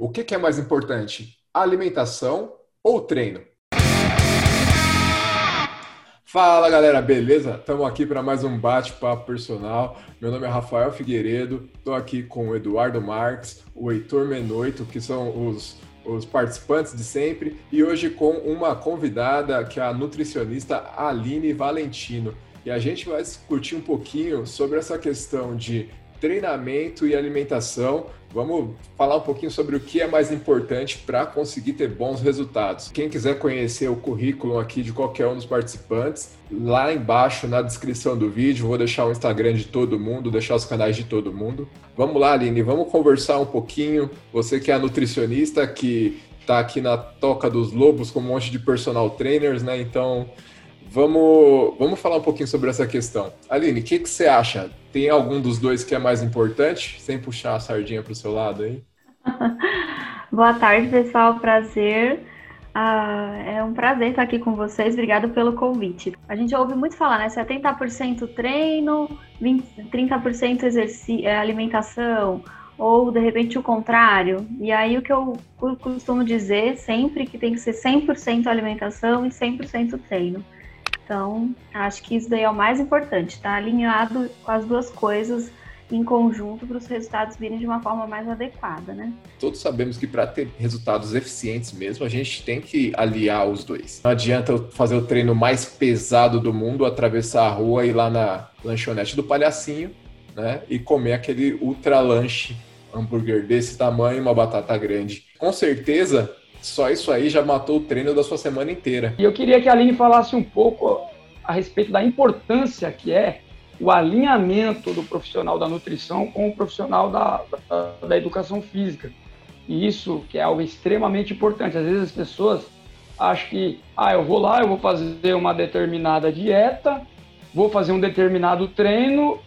o que é mais importante? Alimentação ou treino? Fala galera, beleza? Estamos aqui para mais um bate-papo personal. Meu nome é Rafael Figueiredo, estou aqui com o Eduardo Marques, o Heitor Menoito, que são os, os participantes de sempre, e hoje com uma convidada que é a nutricionista Aline Valentino. E a gente vai discutir um pouquinho sobre essa questão de treinamento e alimentação. Vamos falar um pouquinho sobre o que é mais importante para conseguir ter bons resultados. Quem quiser conhecer o currículo aqui de qualquer um dos participantes, lá embaixo na descrição do vídeo, vou deixar o Instagram de todo mundo, deixar os canais de todo mundo. Vamos lá, Aline, vamos conversar um pouquinho. Você que é nutricionista, que está aqui na Toca dos Lobos com um monte de personal trainers, né? Então, Vamos, vamos falar um pouquinho sobre essa questão. Aline, o que, que você acha? Tem algum dos dois que é mais importante? Sem puxar a sardinha para o seu lado aí. Boa tarde, pessoal. Prazer. Ah, é um prazer estar aqui com vocês. Obrigada pelo convite. A gente ouve muito falar, né? 70% treino, 20, 30% exercício, é, alimentação, ou de repente o contrário. E aí o que eu costumo dizer sempre que tem que ser 100% alimentação e 100% treino. Então, acho que isso daí é o mais importante, tá alinhado com as duas coisas em conjunto para os resultados virem de uma forma mais adequada, né? Todos sabemos que para ter resultados eficientes mesmo, a gente tem que aliar os dois. Não adianta eu fazer o treino mais pesado do mundo, atravessar a rua e ir lá na lanchonete do palhacinho, né? E comer aquele ultra lanche hambúrguer desse tamanho uma batata grande. Com certeza, só isso aí já matou o treino da sua semana inteira. E eu queria que a Aline falasse um pouco a respeito da importância que é o alinhamento do profissional da nutrição com o profissional da, da, da educação física. E isso que é algo extremamente importante. Às vezes as pessoas acham que, ah, eu vou lá, eu vou fazer uma determinada dieta, vou fazer um determinado treino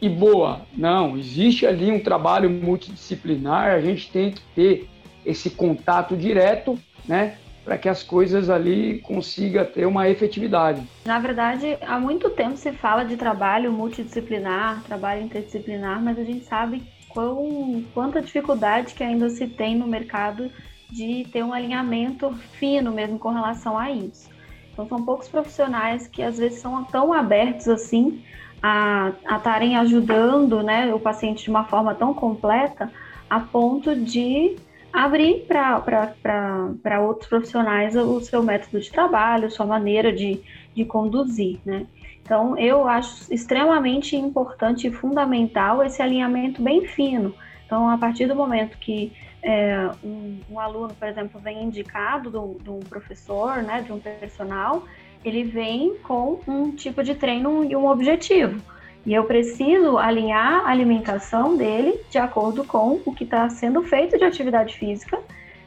e boa. Não, existe ali um trabalho multidisciplinar, a gente tem que ter esse contato direto, né? Para que as coisas ali consiga ter uma efetividade. Na verdade, há muito tempo se fala de trabalho multidisciplinar, trabalho interdisciplinar, mas a gente sabe quão, quanta dificuldade que ainda se tem no mercado de ter um alinhamento fino mesmo com relação a isso. Então, são poucos profissionais que às vezes são tão abertos assim a estarem ajudando né, o paciente de uma forma tão completa a ponto de abrir para outros profissionais o seu método de trabalho, sua maneira de, de conduzir, né? Então, eu acho extremamente importante e fundamental esse alinhamento bem fino. Então, a partir do momento que é, um, um, aluno, por exemplo, vem indicado de um professor, né, de um personal, ele vem com um tipo de treino e um objetivo. E eu preciso alinhar a alimentação dele de acordo com o que está sendo feito de atividade física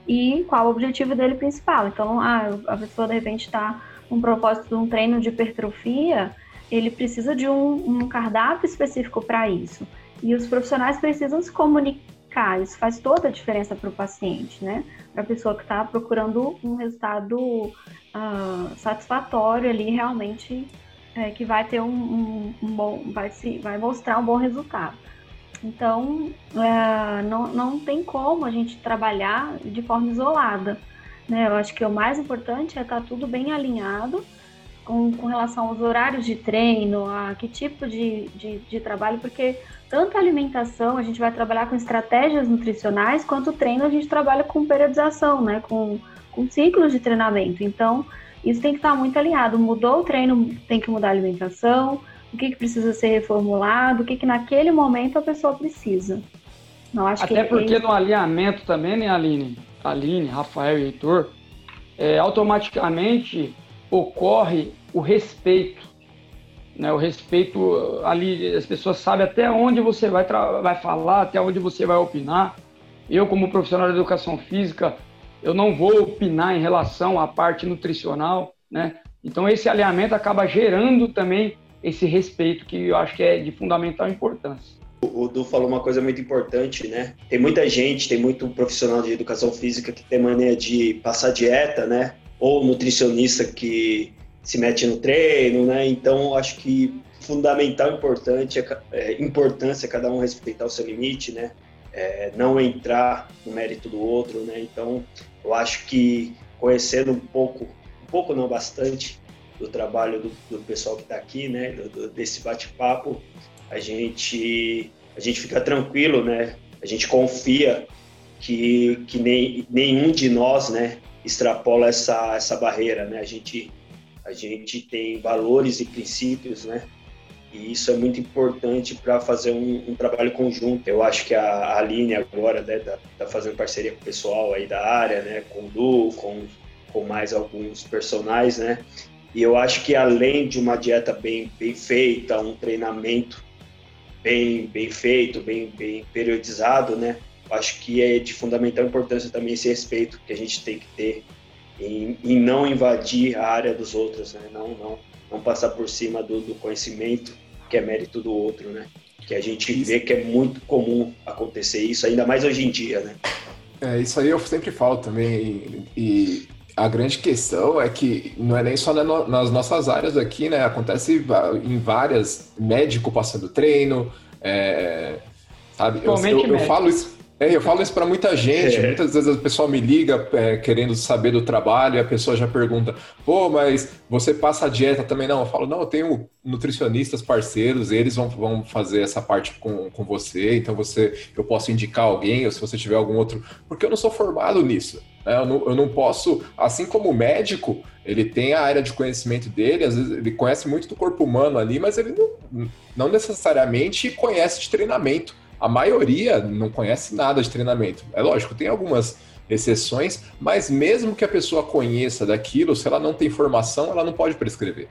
e qual o objetivo dele principal. Então, ah, a pessoa de repente está com propósito de um treino de hipertrofia, ele precisa de um, um cardápio específico para isso. E os profissionais precisam se comunicar, isso faz toda a diferença para o paciente, né? Para a pessoa que está procurando um resultado uh, satisfatório ali, realmente é, que vai ter um, um, um, bom, vai, se, vai mostrar um bom resultado. Então, é, não, não tem como a gente trabalhar de forma isolada. Né? Eu acho que o mais importante é estar tudo bem alinhado com, com relação aos horários de treino, a que tipo de, de, de trabalho, porque tanto a alimentação a gente vai trabalhar com estratégias nutricionais, quanto o treino a gente trabalha com periodização, né? com, com ciclos de treinamento. Então, isso tem que estar muito alinhado. Mudou o treino, tem que mudar a alimentação, o que, que precisa ser reformulado, o que, que naquele momento a pessoa precisa. Não, acho Até que porque no alinhamento também, né, Aline? Aline, Rafael e Heitor, é, automaticamente ocorre o respeito. Né, o respeito ali, as pessoas sabem até onde você vai, vai falar, até onde você vai opinar. Eu, como profissional de educação física, eu não vou opinar em relação à parte nutricional, né? Então esse alinhamento acaba gerando também esse respeito que eu acho que é de fundamental importância. O Du falou uma coisa muito importante, né? Tem muita gente, tem muito profissional de educação física que tem mania de passar dieta, né? Ou nutricionista que se mete no treino, né? Então acho que fundamental importante é, é importância cada um respeitar o seu limite, né? é, não entrar no mérito do outro, né? Então, eu acho que conhecendo um pouco, um pouco não bastante, do trabalho do, do pessoal que está aqui, né? Do, desse bate-papo, a gente a gente fica tranquilo, né? A gente confia que, que nem, nenhum de nós, né? Extrapola essa essa barreira, né? A gente a gente tem valores e princípios, né? E isso é muito importante para fazer um, um, trabalho conjunto. Eu acho que a, Aline agora está né, tá, tá fazendo parceria com o pessoal aí da área, né, com o Du, com, com mais alguns personagens, né? E eu acho que além de uma dieta bem, bem feita, um treinamento bem, bem feito, bem, bem periodizado, né? Acho que é de fundamental importância também esse respeito que a gente tem que ter em, em não invadir a área dos outros, né? Não, não não passar por cima do, do conhecimento que é mérito do outro, né? Que a gente isso. vê que é muito comum acontecer isso, ainda mais hoje em dia, né? É, isso aí eu sempre falo também, e, a grande questão é que não é nem só nas nossas áreas aqui, né? Acontece em várias, médico passando treino, é, sabe? Eu, eu, eu, falo isso, é, eu falo isso para muita gente. É. Muitas vezes o pessoal me liga é, querendo saber do trabalho e a pessoa já pergunta: pô, mas você passa a dieta também? Não, eu falo: não, eu tenho nutricionistas parceiros, eles vão, vão fazer essa parte com, com você. Então você, eu posso indicar alguém, ou se você tiver algum outro. Porque eu não sou formado nisso. Né? Eu, não, eu não posso, assim como o médico, ele tem a área de conhecimento dele, às vezes ele conhece muito do corpo humano ali, mas ele não, não necessariamente conhece de treinamento a maioria não conhece nada de treinamento. É lógico, tem algumas exceções, mas mesmo que a pessoa conheça daquilo, se ela não tem formação, ela não pode prescrever.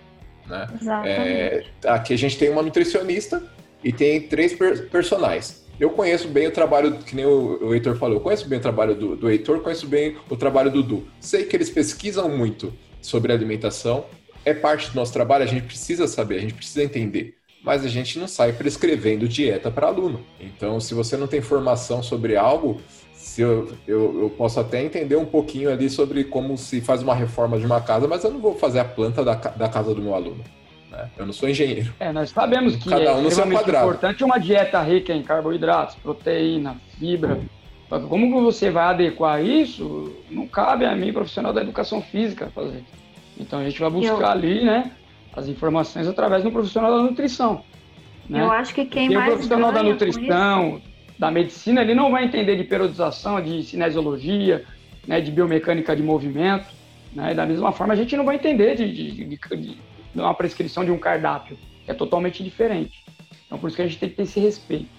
Né? É, aqui a gente tem uma nutricionista e tem três per personagens. Eu conheço bem o trabalho, que nem o, o Heitor falou, eu conheço bem o trabalho do, do Heitor, conheço bem o trabalho do Du. Sei que eles pesquisam muito sobre alimentação, é parte do nosso trabalho, a gente precisa saber, a gente precisa entender mas a gente não sai prescrevendo dieta para aluno. Então, se você não tem formação sobre algo, se eu, eu, eu, posso até entender um pouquinho ali sobre como se faz uma reforma de uma casa, mas eu não vou fazer a planta da, da casa do meu aluno. Né? Eu não sou engenheiro. É, nós sabemos que Cada um é extremamente importante uma dieta rica em carboidratos, proteína, fibra. Como você vai adequar isso, não cabe a mim, profissional da educação física, fazer. Então a gente vai buscar eu... ali, né, as informações através do profissional da nutrição. Né? Eu acho que quem Porque mais. O profissional da nutrição, da medicina, ele não vai entender de periodização, de cinesiologia, né, de biomecânica de movimento. Né? Da mesma forma, a gente não vai entender de, de, de, de uma prescrição de um cardápio, que é totalmente diferente. Então, por isso que a gente tem que ter esse respeito.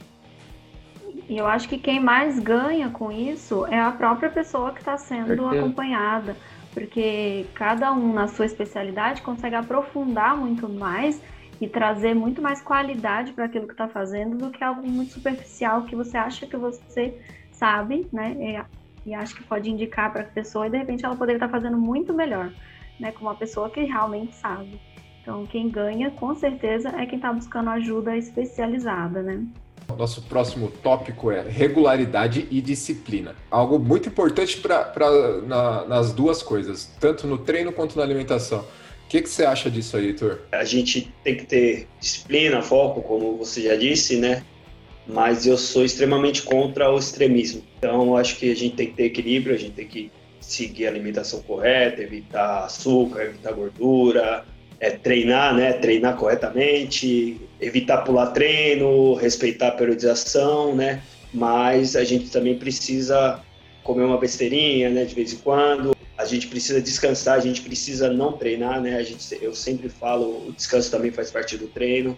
E eu acho que quem mais ganha com isso é a própria pessoa que está sendo Certeza. acompanhada porque cada um na sua especialidade consegue aprofundar muito mais e trazer muito mais qualidade para aquilo que está fazendo do que algo muito superficial que você acha que você sabe, né? E, e acha que pode indicar para a pessoa e de repente ela poderia estar tá fazendo muito melhor, né? Com uma pessoa que realmente sabe. Então, quem ganha, com certeza, é quem está buscando ajuda especializada, né? Nosso próximo tópico é regularidade e disciplina. Algo muito importante para na, nas duas coisas, tanto no treino quanto na alimentação. O que, que você acha disso aí, Heitor? A gente tem que ter disciplina, foco, como você já disse, né? Mas eu sou extremamente contra o extremismo. Então, acho que a gente tem que ter equilíbrio, a gente tem que seguir a alimentação correta, evitar açúcar, evitar gordura, é, treinar, né? Treinar corretamente, evitar pular treino, respeitar a periodização, né? Mas a gente também precisa comer uma besteirinha, né? De vez em quando. A gente precisa descansar, a gente precisa não treinar, né? A gente, eu sempre falo, o descanso também faz parte do treino.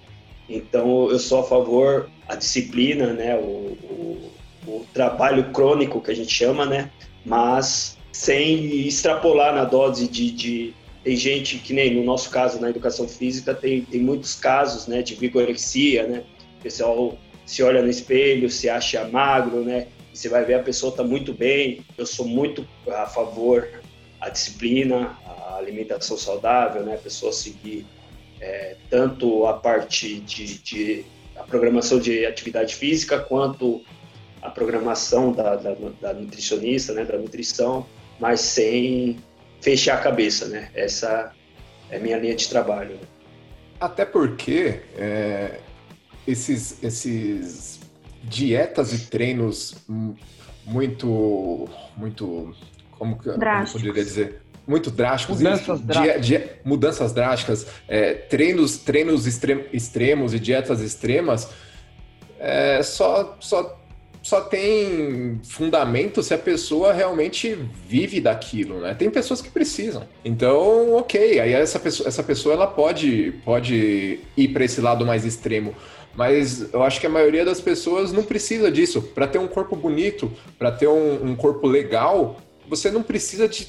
Então, eu sou a favor a disciplina, né? O, o, o trabalho crônico que a gente chama, né? Mas sem extrapolar na dose de, de tem gente que nem no nosso caso na educação física tem, tem muitos casos né de vigorexia né. O pessoal se olha no espelho se acha magro né você vai ver a pessoa está muito bem. Eu sou muito a favor a disciplina a alimentação saudável né a pessoa seguir é, tanto a parte de, de, a programação de atividade física quanto a programação da, da, da nutricionista né da nutrição mas sem fechar a cabeça, né? Essa é a minha linha de trabalho. Até porque é, esses, esses dietas e treinos muito, muito, como que como poderia dizer? Muito drásticos. Mudanças drásticas. Dia, dia, mudanças drásticas, é, treinos, treinos extrem, extremos e dietas extremas, é, só, só só tem fundamento se a pessoa realmente vive daquilo, né? Tem pessoas que precisam. Então, ok, aí essa pessoa, essa pessoa ela pode, pode ir para esse lado mais extremo. Mas eu acho que a maioria das pessoas não precisa disso. Para ter um corpo bonito, para ter um, um corpo legal, você não precisa de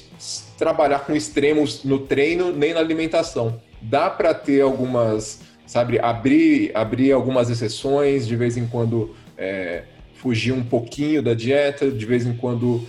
trabalhar com extremos no treino nem na alimentação. Dá para ter algumas, sabe, abrir, abrir algumas exceções, de vez em quando é, fugir um pouquinho da dieta, de vez em quando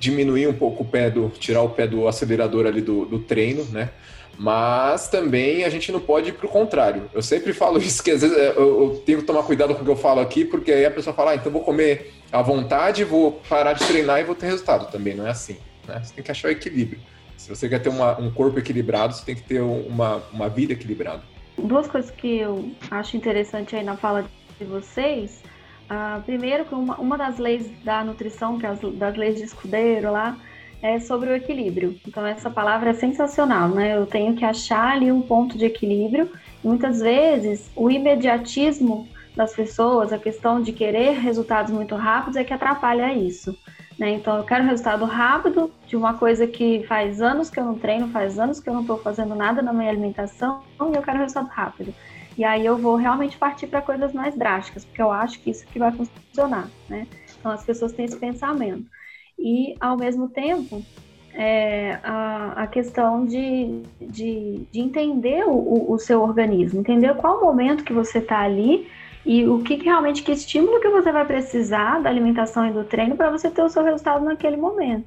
diminuir um pouco o pé do, tirar o pé do acelerador ali do, do treino, né? Mas também a gente não pode ir para o contrário. Eu sempre falo isso, que às vezes eu, eu, tenho que tomar cuidado com o que eu falo aqui, porque aí a pessoa fala, ah, então vou comer à vontade, vou parar de treinar e vou ter resultado. Também não é assim. Né? Você tem que achar o equilíbrio. Se você quer ter uma, um corpo equilibrado, você tem que ter uma, uma vida equilibrada. Duas coisas que eu acho interessante aí na fala de vocês ah, primeiro, que uma, uma das leis da nutrição, que é as, das leis de escudeiro lá, é sobre o equilíbrio. Então, essa palavra é sensacional, né? Eu tenho que achar ali um ponto de equilíbrio. Muitas vezes, o imediatismo das pessoas, a questão de querer resultados muito rápidos é que atrapalha isso. Né? Então, eu quero resultado rápido de uma coisa que faz anos que eu não treino, faz anos que eu não estou fazendo nada na minha alimentação e eu quero resultado rápido. E aí eu vou realmente partir para coisas mais drásticas, porque eu acho que isso que vai funcionar, né? Então as pessoas têm esse pensamento. E ao mesmo tempo, é, a, a, questão de, de, de entender o, o, seu organismo, entender qual momento que você está ali e o que, que, realmente, que estímulo que você vai precisar da alimentação e do treino para você ter o seu resultado naquele momento.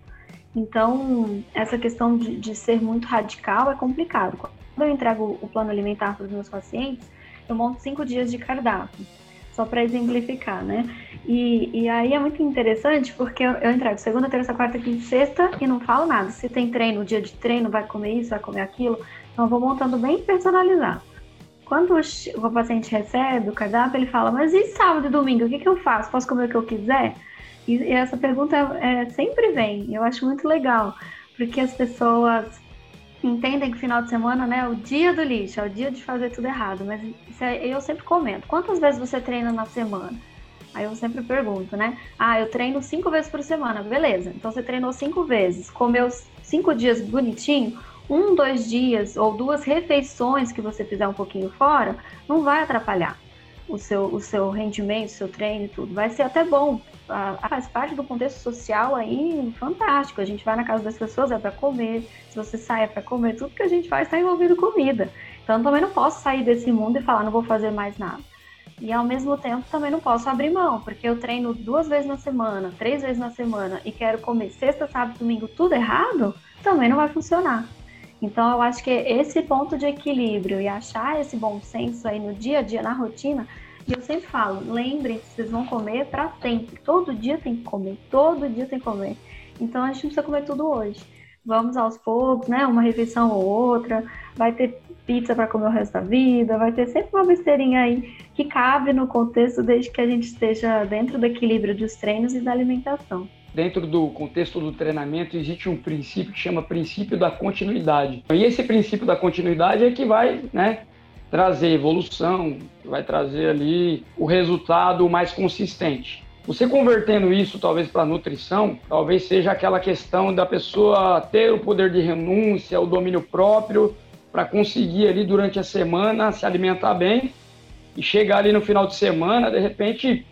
Então, essa questão de, de ser muito radical é complicado. Quando eu entrego o plano alimentar para os meus pacientes, eu monto cinco dias de cardápio, só para exemplificar, né? E, e aí é muito interessante porque eu, eu entrego segunda, terça, quarta, quinta, sexta e não falo nada. Se tem treino, dia de treino, vai comer isso, vai comer aquilo. Então eu vou montando bem personalizado. Quando o, o paciente recebe o cardápio, ele fala, mas e sábado e domingo, o que, que eu faço? Posso comer o que eu quiser? E, e essa pergunta é, sempre vem, eu acho muito legal, porque as pessoas entendem que final de semana né, é o dia do lixo, é o dia de fazer tudo errado. Mas é, eu sempre comento: quantas vezes você treina na semana? Aí eu sempre pergunto, né? Ah, eu treino cinco vezes por semana. Beleza, então você treinou cinco vezes, comeu cinco dias bonitinho, um, dois dias ou duas refeições que você fizer um pouquinho fora, não vai atrapalhar o seu, o seu rendimento, o seu treino e tudo. Vai ser até bom. Faz parte do contexto social aí fantástico. A gente vai na casa das pessoas, é para comer. Se você sai é para comer, tudo que a gente faz está envolvido comida. Então também não posso sair desse mundo e falar, não vou fazer mais nada. E ao mesmo tempo também não posso abrir mão, porque eu treino duas vezes na semana, três vezes na semana e quero comer sexta, sábado, domingo tudo errado, também não vai funcionar. Então, eu acho que esse ponto de equilíbrio e achar esse bom senso aí no dia a dia, na rotina, e eu sempre falo, lembrem-se, vocês vão comer para sempre. Todo dia tem que comer, todo dia tem que comer. Então, a gente não precisa comer tudo hoje. Vamos aos poucos, né? Uma refeição ou outra. Vai ter pizza para comer o resto da vida, vai ter sempre uma besteirinha aí que cabe no contexto desde que a gente esteja dentro do equilíbrio dos treinos e da alimentação dentro do contexto do treinamento, existe um princípio que chama princípio da continuidade. E esse princípio da continuidade é que vai né, trazer evolução, vai trazer ali o resultado mais consistente. Você convertendo isso talvez para nutrição, talvez seja aquela questão da pessoa ter o poder de renúncia, o domínio próprio para conseguir ali durante a semana se alimentar bem e chegar ali no final de semana, de repente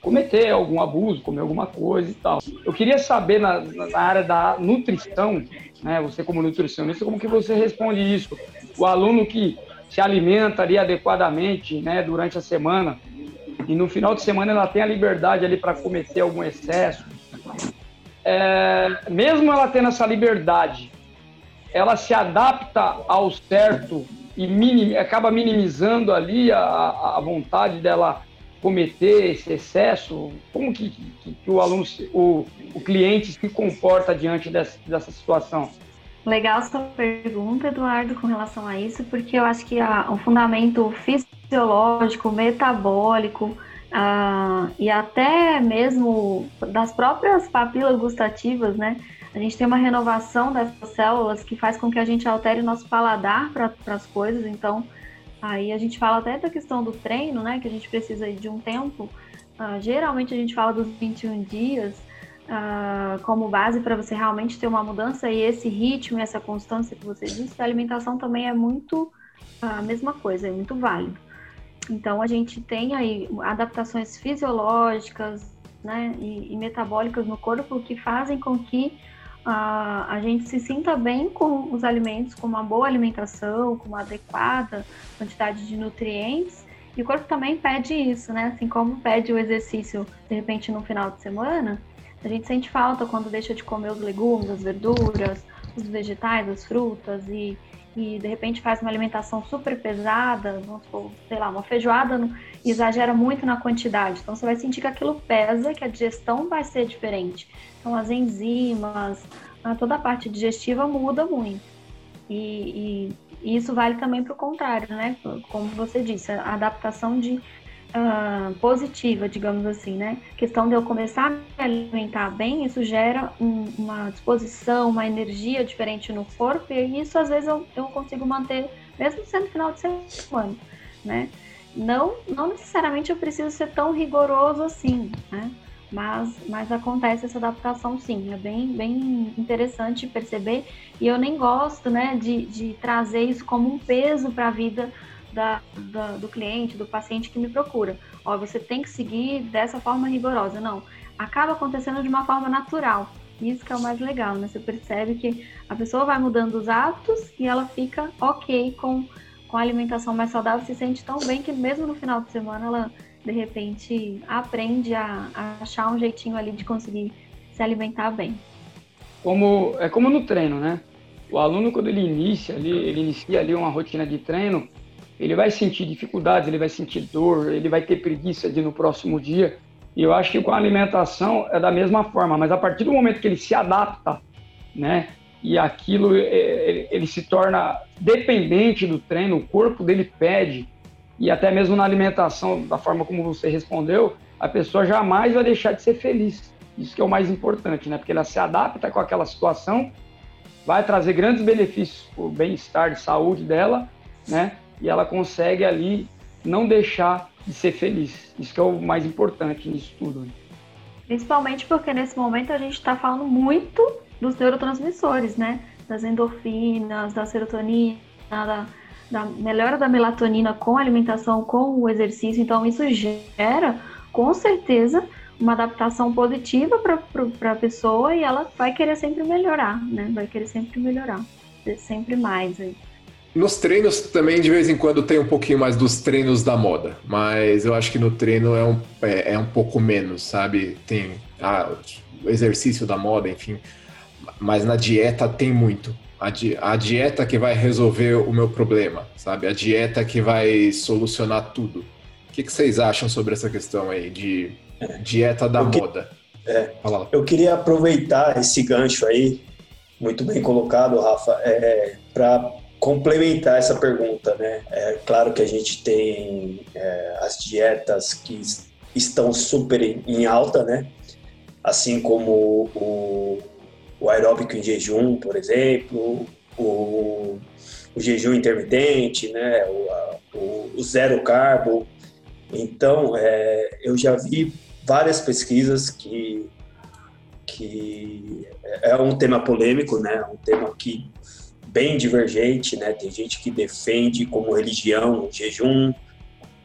cometer algum abuso, comer alguma coisa e tal. Eu queria saber na, na área da nutrição, né, você como nutricionista, como que você responde isso? O aluno que se alimenta ali adequadamente, né, durante a semana e no final de semana ela tem a liberdade ali para cometer algum excesso. É, mesmo ela tendo essa liberdade, ela se adapta ao certo e minim, acaba minimizando ali a, a vontade dela cometer esse excesso? Como que, que, que o aluno, o, o cliente se comporta diante dessa, dessa situação? Legal sua pergunta, Eduardo, com relação a isso, porque eu acho que a, o fundamento fisiológico, metabólico, Ah, e até mesmo das próprias papilas gustativas, né? A gente tem uma renovação dessas células que faz com que a gente altere o nosso paladar para as coisas. Então, aí a gente fala até da questão do treino, né? Que a gente precisa de um tempo. Ah, geralmente a gente fala dos 21 dias uh, como base para você realmente ter uma mudança e esse ritmo e essa constância que você disse, a alimentação também é muito a mesma coisa, é muito válido. Então a gente tem aí adaptações fisiológicas né, e, e metabólicas no corpo que fazem com que uh, a gente se sinta bem com os alimentos, com uma boa alimentação, com uma adequada quantidade de nutrientes. E o corpo também pede isso, né? Assim como pede o exercício, de repente, no final de semana, a gente sente falta quando deixa de comer os legumes, as verduras, os vegetais, as frutas e, e de repente faz uma alimentação super pesada, vamos supor, sei lá, uma feijoada no, exagera muito na quantidade. Então você vai sentir que aquilo pesa, que a digestão vai ser diferente. Então as enzimas, toda a parte digestiva muda muito. E, e, e isso vale também para o contrário, né? Como você disse, a adaptação de uh, positiva, digamos assim, né? A questão de eu começar a me alimentar bem, isso gera um, uma disposição, uma energia diferente no corpo, e isso às vezes eu, eu consigo manter, mesmo sendo final de semana, né? Não, não necessariamente eu preciso ser tão rigoroso assim, né? Mas, mas acontece essa adaptação sim, é bem, bem interessante perceber, e eu nem gosto, né, de, de trazer isso como um peso para a vida da, da, do cliente, do paciente que me procura. Ó, você tem que seguir dessa forma rigorosa. Não, acaba acontecendo de uma forma natural. Isso que é o mais legal, né? Você percebe que a pessoa vai mudando os hábitos e ela fica ok com, com a alimentação mais saudável, se sente tão bem que mesmo no final de semana ela de repente aprende a, a achar um jeitinho ali de conseguir se alimentar bem. Como é como no treino, né? O aluno quando ele inicia ali, ele inicia ali uma rotina de treino, ele vai sentir dificuldades, ele vai sentir dor, ele vai ter preguiça de no próximo dia. E eu acho que com a alimentação é da mesma forma, mas a partir do momento que ele se adapta, né, e aquilo ele, ele se torna dependente do treino, o corpo dele pede, e até mesmo na alimentação, da forma como você respondeu, a pessoa jamais vai deixar de ser feliz. Isso que é o mais importante, né? Porque ela se adapta com aquela situação, vai trazer grandes benefícios para o bem-estar de saúde dela, né? E ela consegue ali não deixar de ser feliz. Isso que é o mais importante nisso tudo. Né? Principalmente porque nesse momento a gente está falando muito dos neurotransmissores, né? Das endorfinas, da serotonina, da, da melhora da melatonina com a alimentação, com o exercício. Então isso gera, com certeza, uma adaptação positiva para a pessoa e ela vai querer sempre melhorar, né? Vai querer sempre melhorar, sempre mais aí. Nos treinos também, de vez em quando, tem um pouquinho mais dos treinos da moda, mas eu acho que no treino é um, é, é um pouco menos, sabe? Tem ah, o exercício da moda, enfim, mas na dieta tem muito. A, di a dieta que vai resolver o meu problema, sabe? A dieta que vai solucionar tudo. O que, que vocês acham sobre essa questão aí de dieta da que, moda? É, eu queria aproveitar esse gancho aí, muito bem colocado, Rafa, é, para complementar essa pergunta, né? É claro que a gente tem é, as dietas que estão super em alta, né? Assim como o, o aeróbico em jejum, por exemplo, o, o jejum intermitente, né? O, a, o, o, zero carbo. Então, é, eu já vi várias pesquisas que que é um tema polêmico, né? Um tema que bem divergente, né? Tem gente que defende como religião o jejum,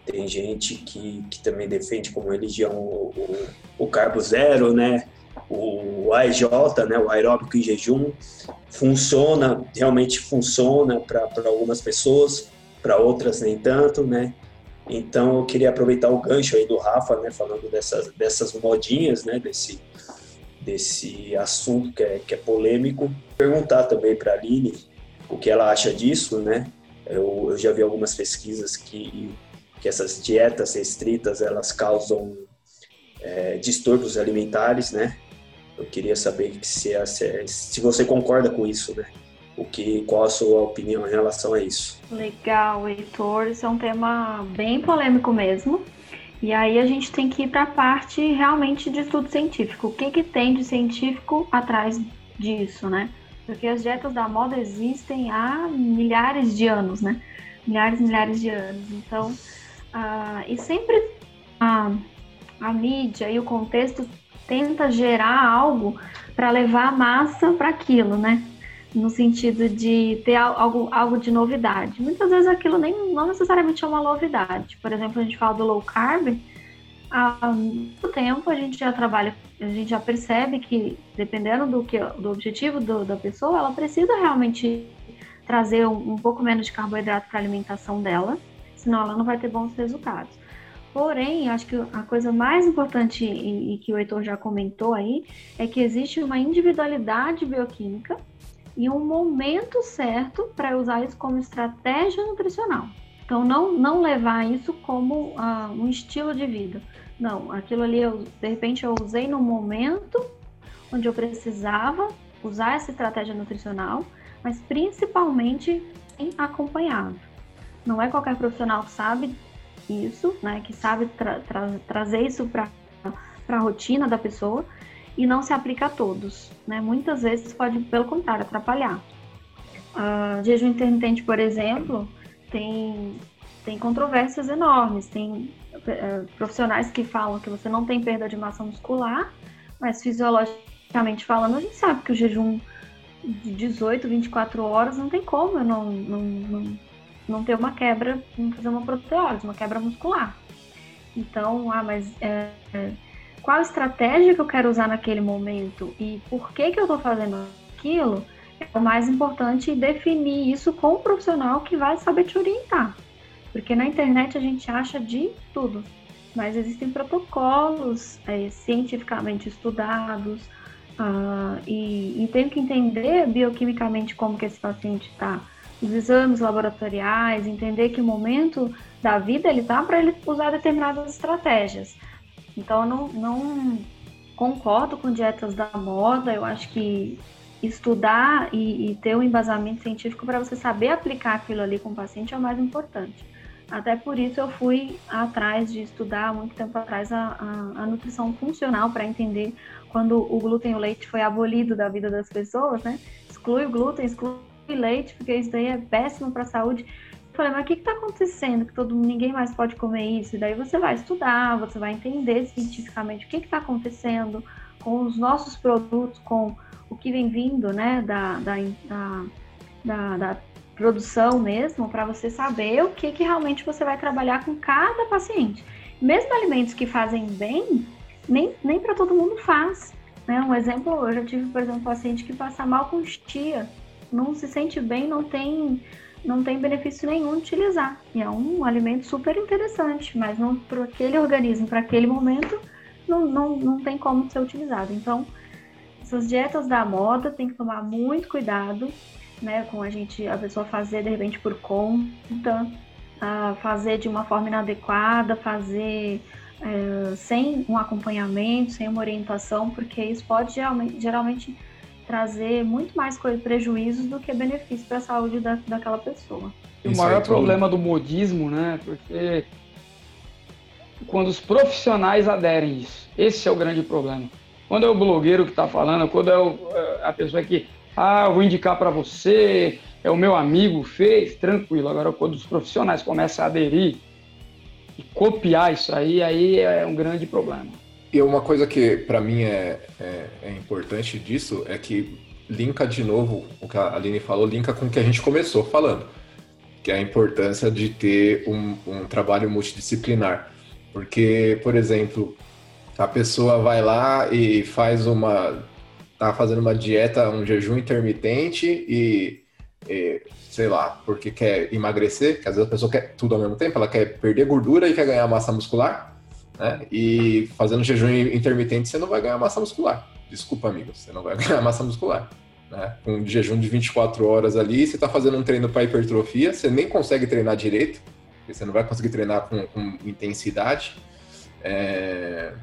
tem gente que, que também defende como religião o, o, o carbo zero, né? O AIJ, né? O aeróbico em jejum, funciona, realmente funciona para algumas pessoas, para outras nem tanto, né? Então eu queria aproveitar o gancho aí do Rafa, né? Falando dessas, dessas modinhas, né? Desse, desse assunto que é, que é polêmico. Perguntar também para a Aline o que ela acha disso, né? Eu, eu já vi algumas pesquisas que, que essas dietas restritas elas causam é, distúrbios alimentares, né? Eu queria saber se, se, se você concorda com isso, né? O que, qual a sua opinião em relação a isso? Legal, Heitor. Isso é um tema bem polêmico mesmo. E aí a gente tem que ir para a parte realmente de estudo científico. O que, que tem de científico atrás disso, né? Porque as dietas da moda existem há milhares de anos, né? Milhares e milhares de anos. Então, uh, e sempre a, a mídia e o contexto tenta gerar algo para levar a massa para aquilo, né? No sentido de ter algo, algo de novidade. Muitas vezes aquilo nem não necessariamente é uma novidade. Por exemplo, a gente fala do low carb, há muito tempo a gente já trabalha, a gente já percebe que dependendo do que do objetivo do, da pessoa, ela precisa realmente trazer um, um pouco menos de carboidrato para a alimentação dela, senão ela não vai ter bons resultados. Porém, acho que a coisa mais importante e, e que o Heitor já comentou aí é que existe uma individualidade bioquímica e um momento certo para usar isso como estratégia nutricional. Então, não, não levar isso como uh, um estilo de vida. Não, aquilo ali, eu, de repente, eu usei no momento onde eu precisava usar essa estratégia nutricional, mas principalmente em acompanhado. Não é qualquer profissional que sabe isso, né, que sabe tra tra trazer isso para a rotina da pessoa e não se aplica a todos. Né? Muitas vezes pode, pelo contrário, atrapalhar. Uh, jejum intermitente, por exemplo, tem, tem controvérsias enormes. Tem uh, profissionais que falam que você não tem perda de massa muscular, mas fisiologicamente falando, a gente sabe que o jejum de 18, 24 horas não tem como eu não, não, não não ter uma quebra, não fazer uma proteólise, uma quebra muscular. Então, ah, mas é, qual estratégia que eu quero usar naquele momento e por que que eu estou fazendo aquilo? É o mais importante definir isso com o profissional que vai saber te orientar. Porque na internet a gente acha de tudo, mas existem protocolos é, cientificamente estudados uh, e, e tem que entender bioquimicamente como que esse paciente está os exames laboratoriais, entender que momento da vida ele tá para ele usar determinadas estratégias. Então eu não, não concordo com dietas da moda, eu acho que estudar e, e ter um embasamento científico para você saber aplicar aquilo ali com o paciente é o mais importante. Até por isso eu fui atrás de estudar muito tempo atrás a, a, a nutrição funcional para entender quando o glúten e o leite foi abolido da vida das pessoas, né? Exclui o glúten, exclui leite, porque isso daí é péssimo para a saúde. Eu falei, mas o que está acontecendo que todo ninguém mais pode comer isso? E daí você vai estudar, você vai entender cientificamente o que está acontecendo com os nossos produtos, com o que vem vindo, né, da, da, da, da produção mesmo, para você saber o que, que realmente você vai trabalhar com cada paciente. Mesmo alimentos que fazem bem, nem, nem para todo mundo faz. Né? Um exemplo, eu já tive, por exemplo, um paciente que passa mal com chia não se sente bem, não tem, não tem benefício nenhum utilizar. E é um alimento super interessante, mas para aquele organismo, para aquele momento, não, não, não tem como ser utilizado. Então, essas dietas da moda tem que tomar muito cuidado, né, com a gente, a pessoa fazer de repente por conta, uh, fazer de uma forma inadequada, fazer uh, sem um acompanhamento, sem uma orientação, porque isso pode geralmente, geralmente trazer muito mais prejuízos do que benefícios para a saúde da, daquela pessoa. o maior problema do modismo, né? Porque quando os profissionais aderem isso, esse é o grande problema. Quando é o blogueiro que está falando, quando é, o, é a pessoa que, ah, eu vou indicar para você, é o meu amigo fez, tranquilo. Agora, quando os profissionais começam a aderir e copiar isso aí, aí é um grande problema. E uma coisa que para mim é, é, é, importante disso é que linka de novo o que a Aline falou, linka com o que a gente começou falando, que é a importância de ter um, um trabalho multidisciplinar. Porque, por exemplo, a pessoa vai lá e faz uma. Tá fazendo uma dieta, um jejum intermitente e, e, sei lá, porque quer emagrecer, que às vezes a pessoa quer tudo ao mesmo tempo, ela quer perder gordura e quer ganhar massa muscular, né? E fazendo jejum intermitente você não vai ganhar massa muscular. Desculpa, amigos, você não vai ganhar massa muscular. Né? Um jejum de 24 horas ali, você está fazendo um treino para hipertrofia, você nem consegue treinar direito, porque você não vai conseguir treinar com, com intensidade. É...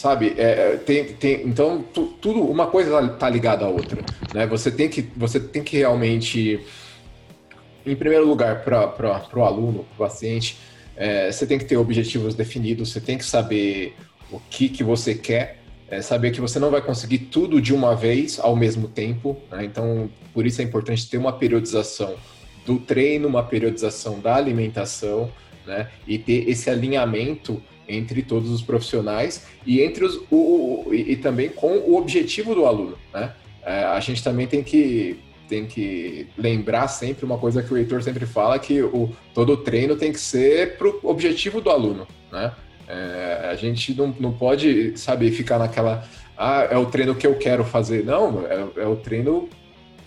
Sabe, é, tem, tem, então tu, tudo uma coisa está ligada à outra, né? Você tem que, você tem que realmente, em primeiro lugar, para o aluno, para o paciente, é, você tem que ter objetivos definidos, você tem que saber o que, que você quer, é, saber que você não vai conseguir tudo de uma vez ao mesmo tempo. Né? Então, por isso é importante ter uma periodização do treino, uma periodização da alimentação, né? E ter esse alinhamento entre todos os profissionais e entre os o, o e, e, também com o objetivo do aluno, né? É, a gente também tem que tem que lembrar sempre uma coisa que o Heitor sempre fala que o todo treino tem que ser para o objetivo do aluno, né? É, a gente não, não pode, sabe, ficar naquela ah, é o treino que eu quero fazer. Não, é, é o treino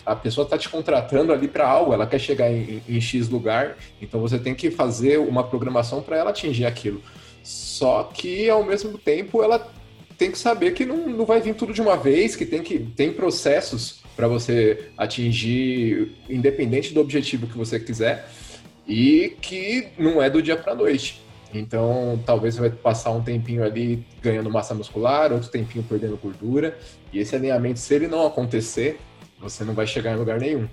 a pessoa está te contratando ali para algo, ela quer chegar em, em, X lugar, então você tem que fazer uma programação para ela atingir aquilo. Só que, ao mesmo tempo, ela tem que saber que não, não vai vir tudo de uma vez, que tem, que, tem processos para você atingir, independente do objetivo que você quiser, e que não é do dia para noite. Então, talvez você vai passar um tempinho ali ganhando massa muscular, outro tempinho perdendo gordura, e esse alinhamento, se ele não acontecer, você não vai chegar em lugar nenhum.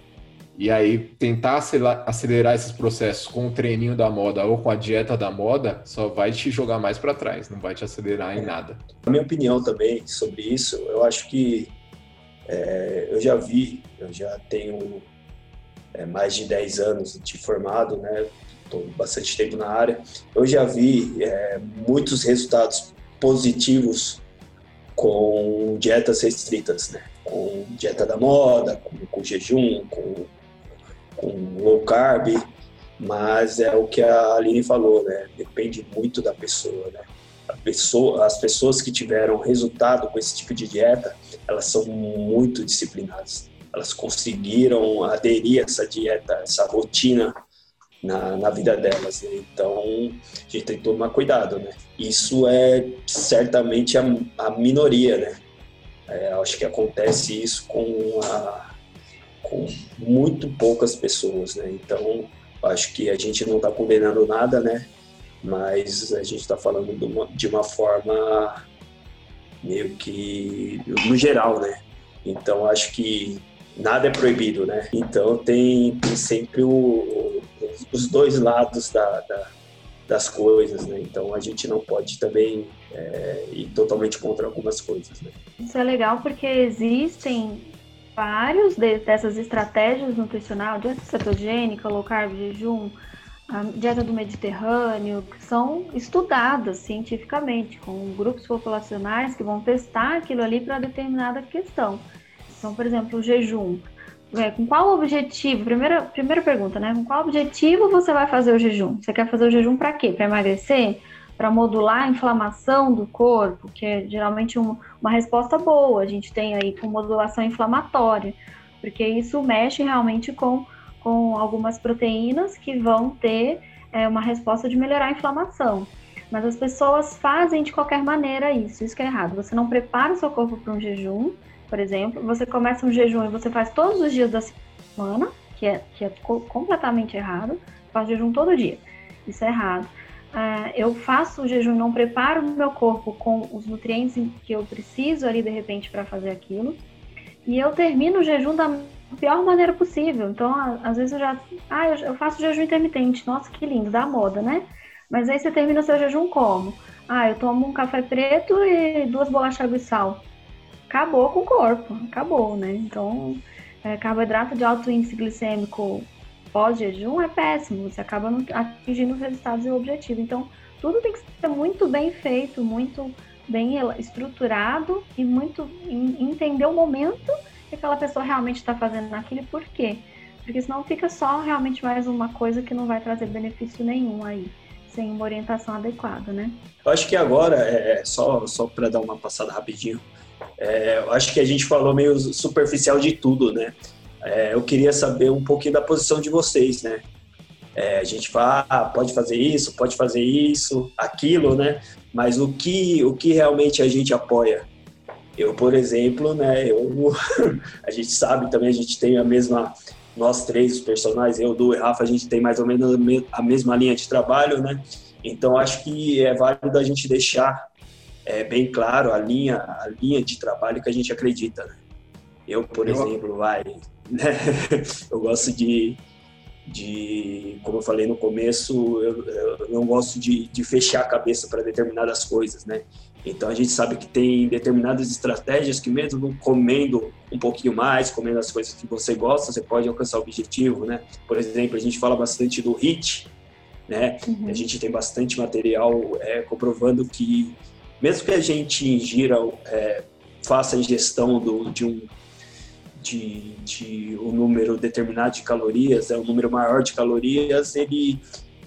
E aí, tentar acelerar esses processos com o treininho da moda ou com a dieta da moda só vai te jogar mais para trás, não vai te acelerar em nada. A minha opinião também sobre isso, eu acho que é, eu já vi, eu já tenho é, mais de 10 anos de formado, né? Estou bastante tempo na área. Eu já vi é, muitos resultados positivos com dietas restritas, né? com dieta da moda, com, com jejum, com, com low carb, mas é o que a Aline falou, né? Depende muito da pessoa, né? Pessoa, as pessoas que tiveram resultado com esse tipo de dieta, elas são muito disciplinadas. Elas conseguiram aderir a essa dieta, essa rotina na, na vida delas. Né? Então, a gente tem que tomar cuidado, né? Isso é certamente a, a minoria, né? É, acho que acontece isso com, a, com muito poucas pessoas, né? Então, acho que a gente não está condenando nada, né? Mas a gente está falando de uma, de uma forma meio que no geral, né? Então, acho que nada é proibido, né? Então, tem, tem sempre o, os dois lados da, da das coisas, né? Então a gente não pode também é, ir totalmente contra algumas coisas, né? Isso é legal porque existem vários de, dessas estratégias nutricionais, dieta cetogênica, low carb, jejum, dieta do Mediterrâneo, que são estudadas cientificamente, com grupos populacionais que vão testar aquilo ali para determinada questão. Então, por exemplo, o jejum. É, com qual objetivo? Primeira, primeira pergunta, né? Com qual objetivo você vai fazer o jejum? Você quer fazer o jejum para quê? Para emagrecer? Para modular a inflamação do corpo, que é geralmente um, uma resposta boa. A gente tem aí com modulação inflamatória, porque isso mexe realmente com, com algumas proteínas que vão ter é, uma resposta de melhorar a inflamação. Mas as pessoas fazem de qualquer maneira isso, isso que é errado. Você não prepara o seu corpo para um jejum, por exemplo, você começa um jejum e você faz todos os dias da semana, que é, que é completamente errado, faz jejum todo dia, isso é errado. Uh, eu faço o jejum, não preparo o meu corpo com os nutrientes que eu preciso ali de repente para fazer aquilo, e eu termino o jejum da pior maneira possível. Então, às vezes eu já, ah, eu faço jejum intermitente, nossa, que lindo, dá moda, né? Mas aí você termina o seu jejum como? Ah, eu tomo um café preto e duas bolachas de sal acabou com o corpo, acabou, né? Então, é, carboidrato de alto índice glicêmico pós-jejum é péssimo, você acaba atingindo os resultados e o objetivo. Então, tudo tem que ser muito bem feito, muito bem estruturado e muito entender o momento que aquela pessoa realmente está fazendo naquilo e por quê. Porque senão fica só realmente mais uma coisa que não vai trazer benefício nenhum aí, sem uma orientação adequada, né? Eu acho que agora, é, só, só para dar uma passada rapidinho, é, eu acho que a gente falou meio superficial de tudo, né? É, eu queria saber um pouquinho da posição de vocês, né? É, a gente fala, ah, pode fazer isso, pode fazer isso, aquilo, né? Mas o que, o que realmente a gente apoia? Eu, por exemplo, né? Eu, a gente sabe também, a gente tem a mesma, nós três, os personagens, eu, Du e Rafa, a gente tem mais ou menos a mesma linha de trabalho, né? Então, acho que é válido a gente deixar é bem claro a linha, a linha de trabalho que a gente acredita. Né? Eu, por eu... exemplo, vai? eu gosto de, de como eu falei no começo, eu, eu não gosto de, de fechar a cabeça para determinadas coisas, né? Então a gente sabe que tem determinadas estratégias que mesmo comendo um pouquinho mais, comendo as coisas que você gosta, você pode alcançar o objetivo, né? Por exemplo, a gente fala bastante do HIT, né? Uhum. A gente tem bastante material é, comprovando que mesmo que a gente ingira, é, faça a ingestão do, de um de, de um número determinado de calorias, é um número maior de calorias, ele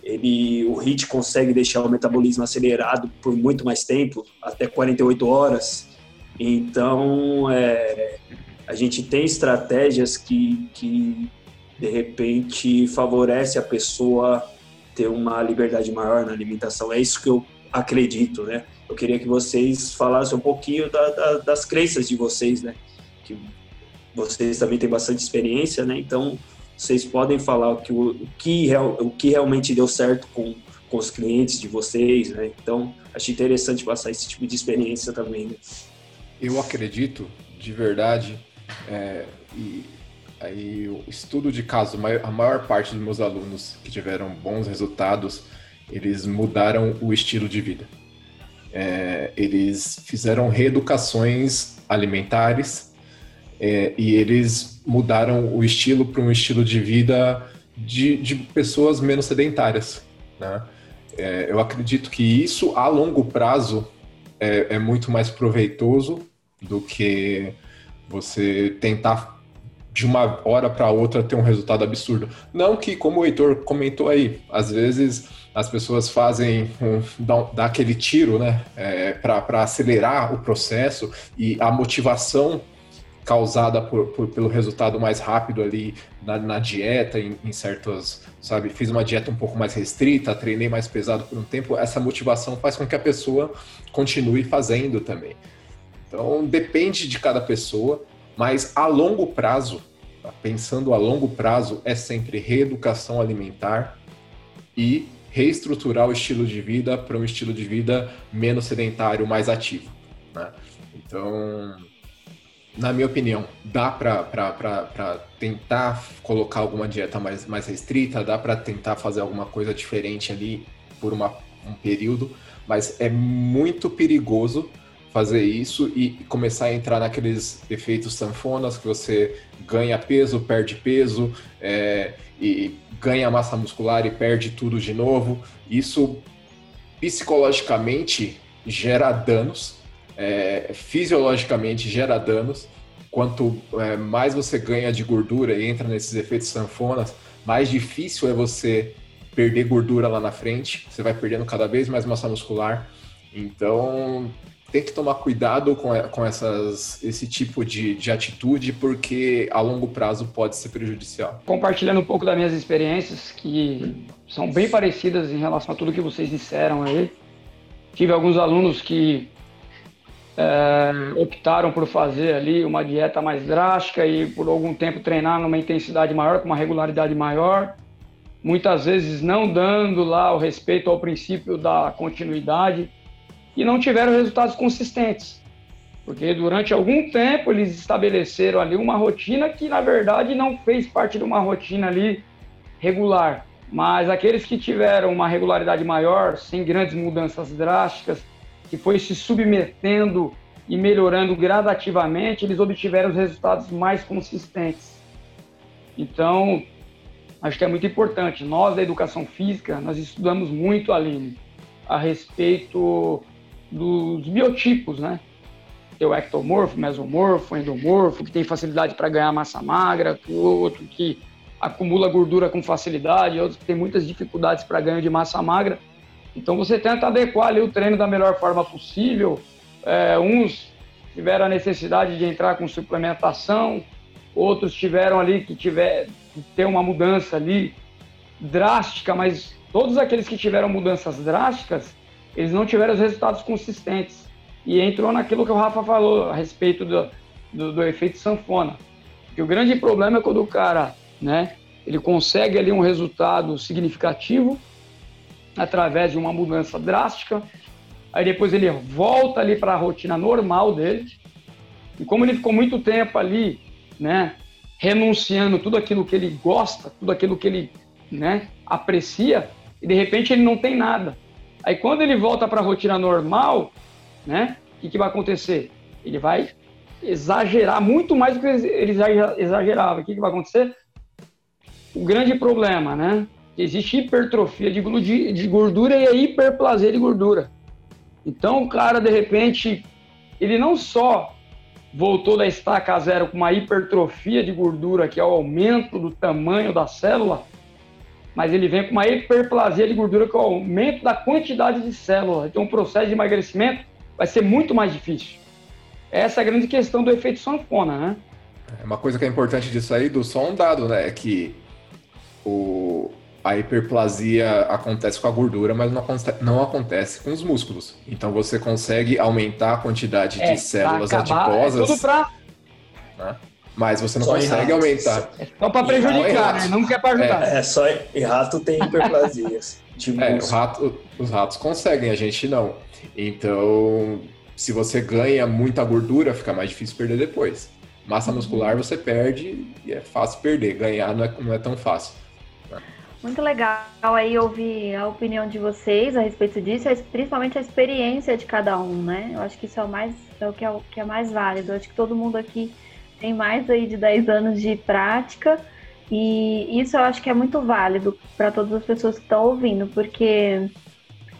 ele o HIIT consegue deixar o metabolismo acelerado por muito mais tempo, até 48 horas. Então, é, a gente tem estratégias que, que de repente favorece a pessoa ter uma liberdade maior na alimentação. É isso que eu acredito, né? Eu queria que vocês falassem um pouquinho da, da, das crenças de vocês, né? Que vocês também têm bastante experiência, né? Então, vocês podem falar o que, o que, real, o que realmente deu certo com, com os clientes de vocês, né? Então, acho interessante passar esse tipo de experiência também. Né? Eu acredito, de verdade, é, e aí o estudo de caso, a maior parte dos meus alunos que tiveram bons resultados, eles mudaram o estilo de vida. É, eles fizeram reeducações alimentares é, e eles mudaram o estilo para um estilo de vida de, de pessoas menos sedentárias. Né? É, eu acredito que isso, a longo prazo, é, é muito mais proveitoso do que você tentar de uma hora para outra ter um resultado absurdo. Não que, como o Heitor comentou aí, às vezes as pessoas fazem um, dá, dá aquele tiro, né, é, para acelerar o processo e a motivação causada por, por, pelo resultado mais rápido ali na, na dieta, em, em, certos, sabe, fiz uma dieta um pouco mais restrita, treinei mais pesado por um tempo, essa motivação faz com que a pessoa continue fazendo também. Então depende de cada pessoa, mas a longo prazo, tá? pensando a longo prazo, é sempre reeducação alimentar e reestruturar o estilo de vida para um estilo de vida menos sedentário, mais ativo. Né? Então, na minha opinião, dá para tentar colocar alguma dieta mais, mais restrita, dá para tentar fazer alguma coisa diferente ali por uma, um período, mas é muito perigoso fazer isso e começar a entrar naqueles efeitos sanfonas que você ganha peso, perde peso, é, e ganha massa muscular e perde tudo de novo. Isso psicologicamente gera danos é, fisiologicamente gera danos. Quanto é, mais você ganha de gordura e entra nesses efeitos sanfonas, mais difícil é você perder gordura lá na frente. Você vai perdendo cada vez mais massa muscular. Então, tem que tomar cuidado com, com essas, esse tipo de, de atitude, porque a longo prazo pode ser prejudicial. Compartilhando um pouco das minhas experiências, que são bem parecidas em relação a tudo que vocês disseram aí. Tive alguns alunos que é, optaram por fazer ali uma dieta mais drástica e por algum tempo treinar numa intensidade maior, com uma regularidade maior, muitas vezes não dando lá o respeito ao princípio da continuidade e não tiveram resultados consistentes. Porque durante algum tempo eles estabeleceram ali uma rotina que na verdade não fez parte de uma rotina ali regular. Mas aqueles que tiveram uma regularidade maior, sem grandes mudanças drásticas, que foi se submetendo e melhorando gradativamente, eles obtiveram os resultados mais consistentes. Então, acho que é muito importante. Nós da educação física, nós estudamos muito, Aline, a respeito dos biotipos, né? Tem o ectomorfo, mesomorfo, endomorfo, que tem facilidade para ganhar massa magra, o outro que acumula gordura com facilidade, outro que tem muitas dificuldades para ganho de massa magra. Então você tenta adequar ali o treino da melhor forma possível. É, uns tiveram a necessidade de entrar com suplementação, outros tiveram ali que tiver ter uma mudança ali drástica, mas todos aqueles que tiveram mudanças drásticas, eles não tiveram os resultados consistentes. E entrou naquilo que o Rafa falou a respeito do, do, do efeito sanfona. Que o grande problema é quando o cara, né, ele consegue ali um resultado significativo, através de uma mudança drástica. Aí depois ele volta ali para a rotina normal dele. E como ele ficou muito tempo ali, né, renunciando tudo aquilo que ele gosta, tudo aquilo que ele né, aprecia e de repente ele não tem nada. Aí quando ele volta para a rotina normal, né, o que, que vai acontecer? Ele vai exagerar muito mais do que ele exagerava. O que, que vai acontecer? O grande problema, né? Existe hipertrofia de gordura e a hiperplasia de gordura. Então, o cara, de repente, ele não só voltou da estaca zero com uma hipertrofia de gordura, que é o aumento do tamanho da célula, mas ele vem com uma hiperplasia de gordura, que é o aumento da quantidade de células. Então, o processo de emagrecimento vai ser muito mais difícil. Essa é a grande questão do efeito sanfona, né? É uma coisa que é importante disso aí, do só um dado, né? É que o, a hiperplasia acontece com a gordura, mas não acontece, não acontece com os músculos. Então você consegue aumentar a quantidade é, de células acabar, adiposas. É tudo pra... Né? Mas você não só consegue aumentar. É só para prejudicar, né? Não quer para ajudar. É, é só e rato tem hiperplasias. é, rato, os ratos conseguem, a gente não. Então, se você ganha muita gordura, fica mais difícil perder depois. Massa uhum. muscular você perde e é fácil perder. Ganhar não é, não é tão fácil. Muito legal aí ouvir a opinião de vocês a respeito disso, principalmente a experiência de cada um, né? Eu acho que isso é o mais é o que é, o que é mais válido. Eu acho que todo mundo aqui tem mais aí de 10 anos de prática e isso eu acho que é muito válido para todas as pessoas que estão ouvindo, porque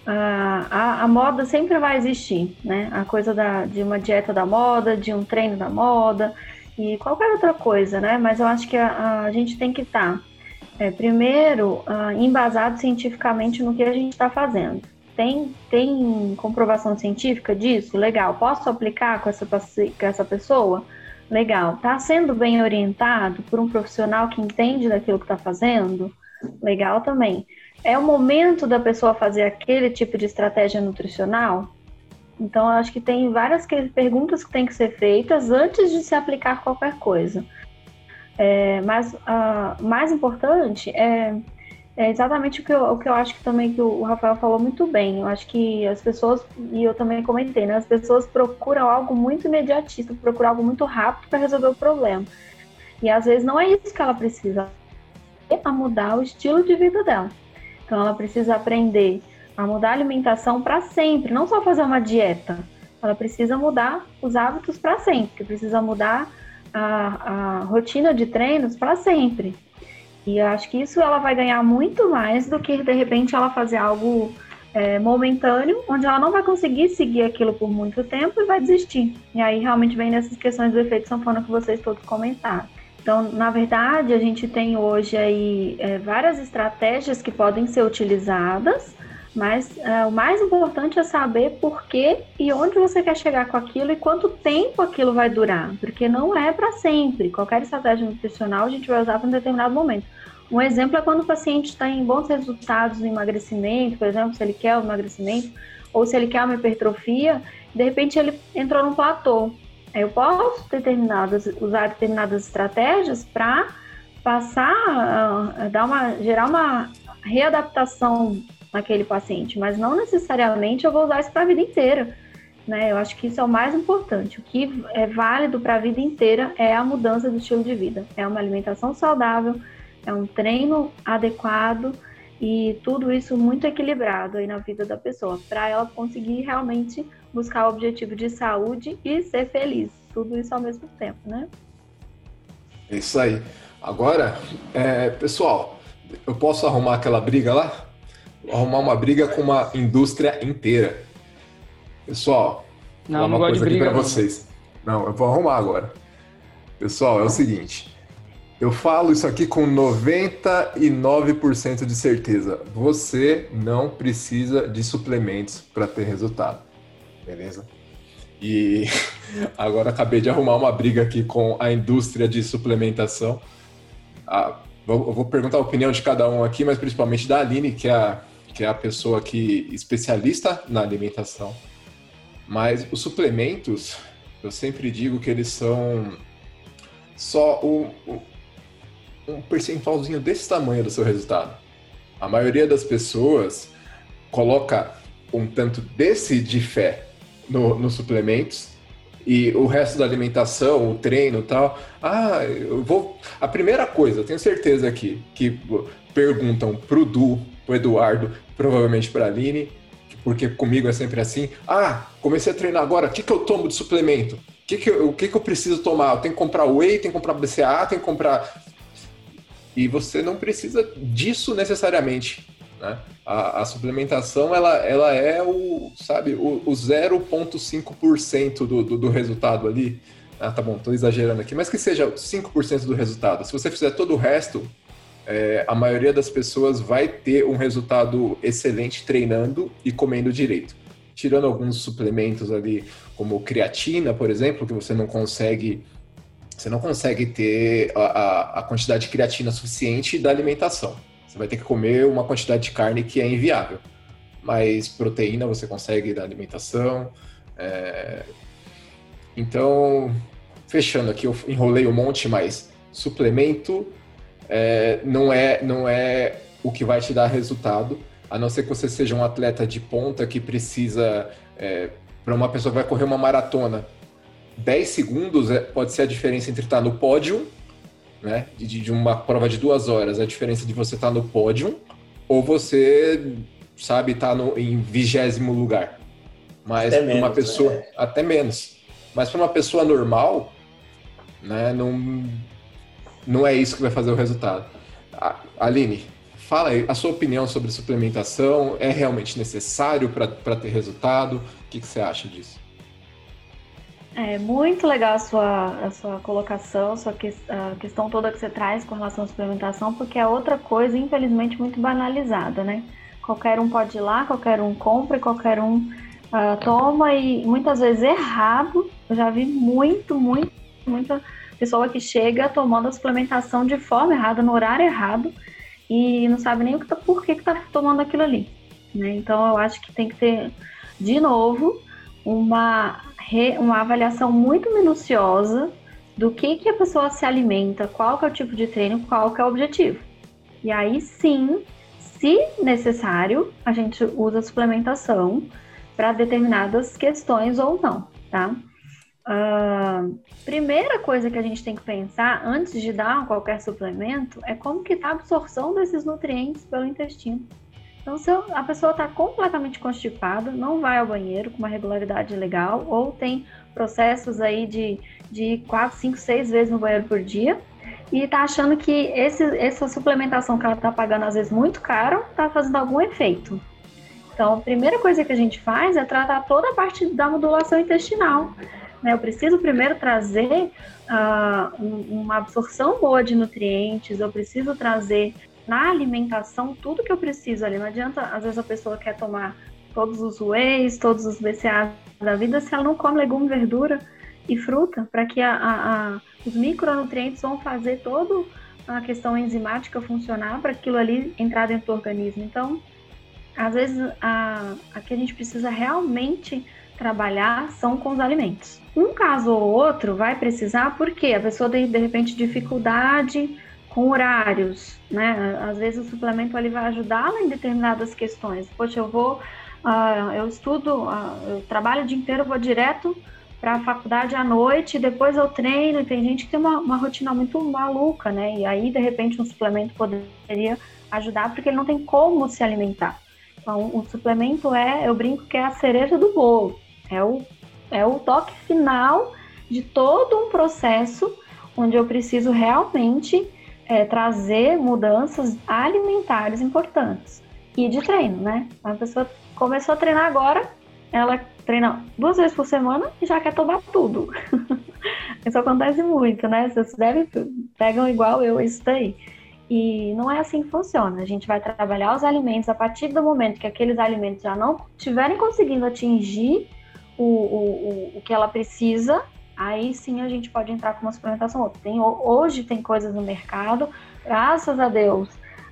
a, a, a, moda sempre vai existir, né? A coisa da, de uma dieta da moda, de um treino da moda e qualquer outra coisa, né? Mas eu acho que a, a gente tem que estar tá é, primeiro, uh, embasado cientificamente no que a gente está fazendo. Tem, tem comprovação científica disso? Legal. Posso aplicar com essa, com essa pessoa? Legal. Está sendo bem orientado por um profissional que entende daquilo que está fazendo? Legal também. É o momento da pessoa fazer aquele tipo de estratégia nutricional? Então, eu acho que tem várias perguntas que têm que ser feitas antes de se aplicar qualquer coisa. É, mas uh, mais importante é, é exatamente o que, eu, o que eu acho que também que o Rafael falou muito bem. Eu acho que as pessoas, e eu também comentei, né? As pessoas procuram algo muito imediatista, procuram algo muito rápido para resolver o problema. E às vezes não é isso que ela precisa. A mudar o estilo de vida dela. Então ela precisa aprender a mudar a alimentação para sempre, não só fazer uma dieta. Ela precisa mudar os hábitos para sempre, precisa mudar a, a rotina de treinos para sempre. E acho que isso ela vai ganhar muito mais do que de repente ela fazer algo é, momentâneo, onde ela não vai conseguir seguir aquilo por muito tempo e vai desistir. E aí realmente vem nessas questões do efeito sanfona que vocês todos comentaram. Então, na verdade, a gente tem hoje aí é, várias estratégias que podem ser utilizadas mas é, o mais importante é saber por que e onde você quer chegar com aquilo e quanto tempo aquilo vai durar, porque não é para sempre. Qualquer estratégia nutricional a gente vai usar para um determinado momento. Um exemplo é quando o paciente está em bons resultados no emagrecimento, por exemplo, se ele quer o emagrecimento ou se ele quer uma hipertrofia, de repente ele entrou num platô. Eu posso determinadas, usar determinadas estratégias para passar, uh, dar uma, gerar uma readaptação naquele paciente, mas não necessariamente eu vou usar isso para a vida inteira. Né? Eu acho que isso é o mais importante. O que é válido para a vida inteira é a mudança do estilo de vida. É uma alimentação saudável, é um treino adequado e tudo isso muito equilibrado aí na vida da pessoa, para ela conseguir realmente buscar o objetivo de saúde e ser feliz. Tudo isso ao mesmo tempo, né? Isso aí. Agora, é, pessoal, eu posso arrumar aquela briga lá? Arrumar uma briga com uma indústria inteira. Pessoal, não, vou uma coisa aqui para vocês. Não, eu vou arrumar agora. Pessoal, é o seguinte. Eu falo isso aqui com 99% de certeza. Você não precisa de suplementos para ter resultado. Beleza? E agora acabei de arrumar uma briga aqui com a indústria de suplementação. Ah, eu vou perguntar a opinião de cada um aqui, mas principalmente da Aline, que é a que é a pessoa que especialista na alimentação. Mas os suplementos, eu sempre digo que eles são só um, um percentualzinho desse tamanho do seu resultado. A maioria das pessoas coloca um tanto desse de fé no, nos suplementos e o resto da alimentação, o treino e tal. Ah, eu vou. A primeira coisa, eu tenho certeza aqui, que perguntam pro Du, pro Eduardo, provavelmente pra Aline, porque comigo é sempre assim. Ah, comecei a treinar agora, o que, que eu tomo de suplemento? O que, que, eu, o que, que eu preciso tomar? Eu tenho que comprar whey, tenho que comprar BCA, tenho que comprar. E você não precisa disso necessariamente. Né? A, a, suplementação ela, ela é o, sabe, o, o 0,5% do, do, do resultado ali. Ah, tá bom, tô exagerando aqui, mas que seja 5% do resultado. Se você fizer todo o resto, é, a maioria das pessoas vai ter um resultado excelente treinando e comendo direito. Tirando alguns suplementos ali, como creatina, por exemplo, que você não consegue você não consegue ter a, a, a quantidade de creatina suficiente da alimentação. Você vai ter que comer uma quantidade de carne que é inviável. Mas proteína você consegue da alimentação. É... Então, fechando aqui, eu enrolei um monte, mas suplemento é, não, é, não é o que vai te dar resultado, a não ser que você seja um atleta de ponta que precisa, é, para uma pessoa que vai correr uma maratona, 10 segundos é, pode ser a diferença entre estar no pódio né? De, de uma prova de duas horas, a diferença de você estar tá no pódio ou você, sabe, estar tá no, em vigésimo lugar. Mas para uma pessoa. Né? Até menos. Mas para uma pessoa normal, né, não, não é isso que vai fazer o resultado. Aline, fala aí a sua opinião sobre suplementação. É realmente necessário para ter resultado? O que, que você acha disso? É muito legal a sua, a sua colocação, a, sua que, a questão toda que você traz com relação à suplementação, porque é outra coisa, infelizmente, muito banalizada, né? Qualquer um pode ir lá, qualquer um compra, qualquer um uh, toma e muitas vezes errado. Eu já vi muito, muito, muita pessoa que chega tomando a suplementação de forma errada, no horário errado, e não sabe nem o que tá, por que está tomando aquilo ali. Né? Então eu acho que tem que ter, de novo, uma uma avaliação muito minuciosa do que, que a pessoa se alimenta, qual que é o tipo de treino, qual que é o objetivo. E aí sim, se necessário, a gente usa suplementação para determinadas questões ou não, tá? Uh, primeira coisa que a gente tem que pensar antes de dar qualquer suplemento é como que está a absorção desses nutrientes pelo intestino. Então, se a pessoa está completamente constipada, não vai ao banheiro com uma regularidade legal, ou tem processos aí de, de 4, 5, 6 vezes no banheiro por dia, e está achando que esse, essa suplementação que ela está pagando, às vezes muito caro, está fazendo algum efeito. Então, a primeira coisa que a gente faz é tratar toda a parte da modulação intestinal. Né? Eu preciso primeiro trazer uh, uma absorção boa de nutrientes, eu preciso trazer na alimentação tudo que eu preciso ali. Não adianta, às vezes, a pessoa quer tomar todos os whey's, todos os BCAAs da vida, se ela não come legume, verdura e fruta, para que a, a, a, os micronutrientes vão fazer toda a questão enzimática funcionar para aquilo ali entrar dentro do organismo. Então, às vezes, a, que a gente precisa realmente trabalhar são com os alimentos. Um caso ou outro vai precisar porque a pessoa tem, de repente, dificuldade com horários, né? Às vezes o suplemento ele vai ajudá-la em determinadas questões. Poxa, eu vou, uh, eu estudo, uh, eu trabalho o dia inteiro, vou direto para a faculdade à noite, depois eu treino, e tem gente que tem uma, uma, rotina muito maluca, né? E aí, de repente, um suplemento poderia ajudar porque ele não tem como se alimentar. Então, o suplemento é, eu brinco que é a cereja do bolo, é o, é o toque final de todo um processo onde eu preciso realmente é, trazer mudanças alimentares importantes e de treino, né? A pessoa começou a treinar agora, ela treina duas vezes por semana e já quer tomar tudo. isso acontece muito, né? Vocês devem, pegam igual eu isso daí. E não é assim que funciona. A gente vai trabalhar os alimentos a partir do momento que aqueles alimentos já não estiverem conseguindo atingir o, o, o, o que ela precisa, aí sim a gente pode entrar com uma suplementação outra. Tem, hoje tem coisas no mercado, graças a Deus,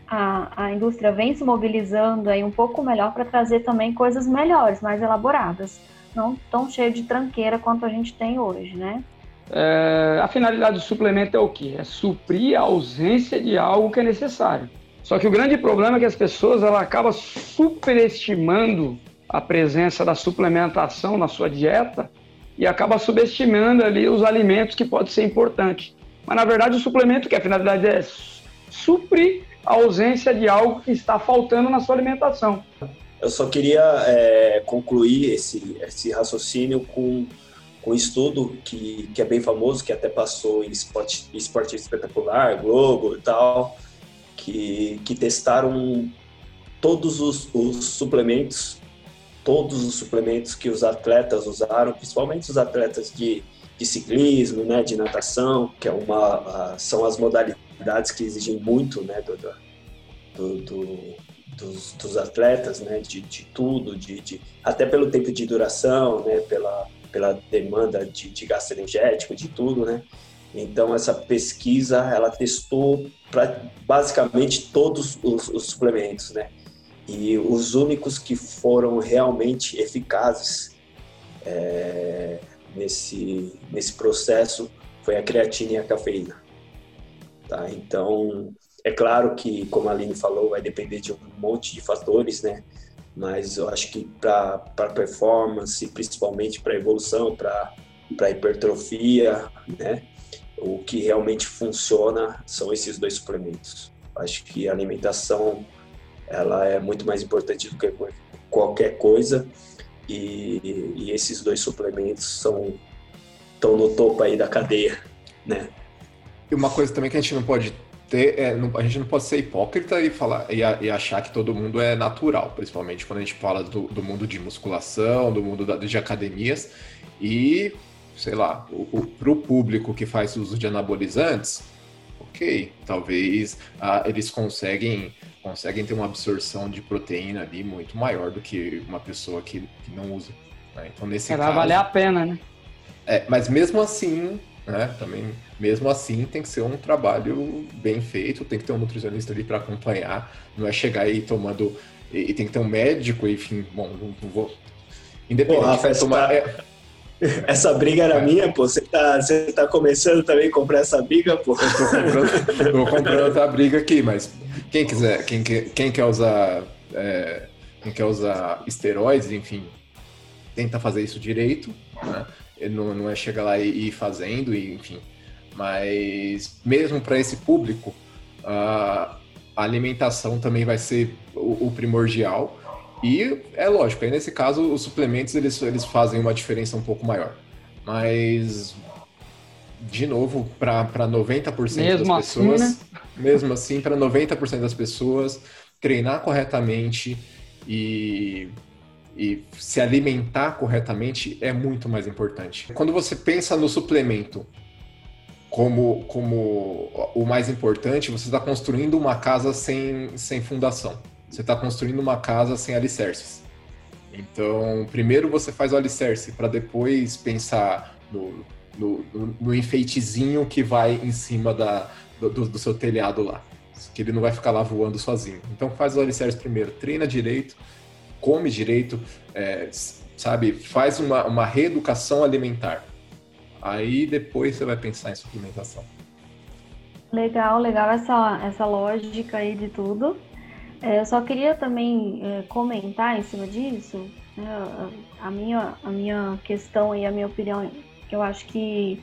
a, a indústria vem se mobilizando aí um pouco melhor para trazer também coisas melhores, mais elaboradas, não tão cheio de tranqueira quanto a gente tem hoje, né? É, a finalidade do suplemento é o quê? É suprir a ausência de algo que é necessário. Só que o grande problema é que as pessoas ela acabam superestimando a presença da suplementação na sua dieta e acaba subestimando ali os alimentos que pode ser importante. Mas na verdade o suplemento que a finalidade é suprir a ausência de algo que está faltando na sua alimentação. Eu só queria é, concluir esse, esse raciocínio com, com um estudo que, que é bem famoso, que até passou em Esporte, esporte Espetacular, Globo e tal, que, que testaram todos os, os suplementos, todos os suplementos que os atletas usaram, principalmente os atletas de, de ciclismo, né, de natação, que é uma, são as modalidades que exigem muito né, do, do, do dos, dos, atletas, né, de, de tudo, de, de, até pelo tempo de duração, né, pela, pela demanda de, de gasto energético, de tudo, né. Então essa pesquisa ela testou para basicamente todos os, os, suplementos, né. E os únicos que foram realmente eficazes é, nesse nesse processo foi a creatina e a cafeína. Tá? Então é claro que, como a Aline falou, vai depender de um monte de fatores, né? Mas eu acho que para performance, principalmente para evolução, para hipertrofia, né? O que realmente funciona são esses dois suplementos. Acho que a alimentação ela é muito mais importante do que qualquer coisa e, e esses dois suplementos são estão no topo aí da cadeia, né? E uma coisa também que a gente não pode ter, é, não, a gente não pode ser hipócrita e falar e, e, achar que todo mundo é natural, principalmente quando a gente fala do, do mundo de musculação, do mundo da, de academias e sei lá, para o público que faz uso de anabolizantes, ok, talvez ah, eles conseguem conseguem ter uma absorção de proteína ali muito maior do que uma pessoa que, que não usa. Né? Então nesse é, caso, vai valer a pena, né? É, mas mesmo assim né? Também, mesmo assim, tem que ser um trabalho bem feito, tem que ter um nutricionista ali para acompanhar, não é chegar aí tomando. E, e, tem que ter um médico, enfim, bom, não, não vou. Independente pô, Rafa, tomar. Tá... É... Essa briga era minha, pô. Você tá, tá começando também a comprar essa briga, pô. Eu tô comprando, outra briga aqui, mas quem quiser, quem, quem quer usar. É, quem quer usar esteroides, enfim, tenta fazer isso direito, né? não, não é chegar lá e ir fazendo, enfim. Mas mesmo para esse público, a alimentação também vai ser o, o, primordial. E é lógico, aí nesse caso os suplementos eles, eles fazem uma diferença um pouco maior. Mas, de novo, para 90% mesmo das assim, pessoas, né? mesmo assim, para 90% das pessoas, treinar corretamente e e se alimentar corretamente é muito mais importante. Quando você pensa no suplemento como, como o mais importante, você está construindo uma casa sem, sem fundação. Você está construindo uma casa sem alicerces. Então, primeiro você faz o alicerce para depois pensar no, no, no, enfeitezinho que vai em cima da, do, do seu telhado lá. Que ele não vai ficar lá voando sozinho. Então, faz o alicerce primeiro, treina direito, come direito, é, sabe? Faz uma, uma reeducação alimentar. Aí depois você vai pensar em suplementação. Legal, legal essa, essa lógica aí de tudo. É, eu só queria também é, comentar em cima disso, né, a, minha, a minha questão e a minha opinião, que eu acho que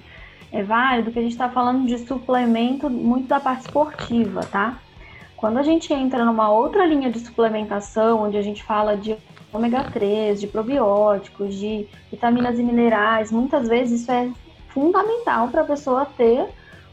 é válido, que a gente está falando de suplemento muito da parte esportiva, tá? Quando a gente entra numa outra linha de suplementação, onde a gente fala de ômega 3, de probióticos, de vitaminas e minerais, muitas vezes isso é fundamental para a pessoa ter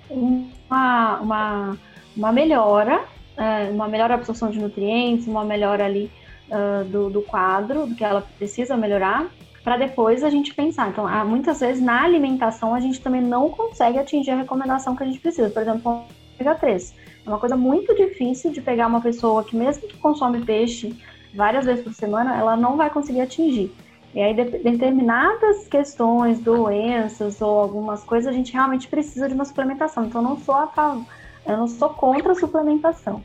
uma, uma, uma melhora, é, uma melhor absorção de nutrientes, uma melhora ali uh, do, do quadro, do que ela precisa melhorar, para depois a gente pensar. Então, muitas vezes na alimentação a gente também não consegue atingir a recomendação que a gente precisa. Por exemplo, ômega 3 é uma coisa muito difícil de pegar uma pessoa que, mesmo que consome peixe várias vezes por semana, ela não vai conseguir atingir. E aí, de, determinadas questões, doenças ou algumas coisas, a gente realmente precisa de uma suplementação. Então, não sou a favor, eu não sou contra a suplementação.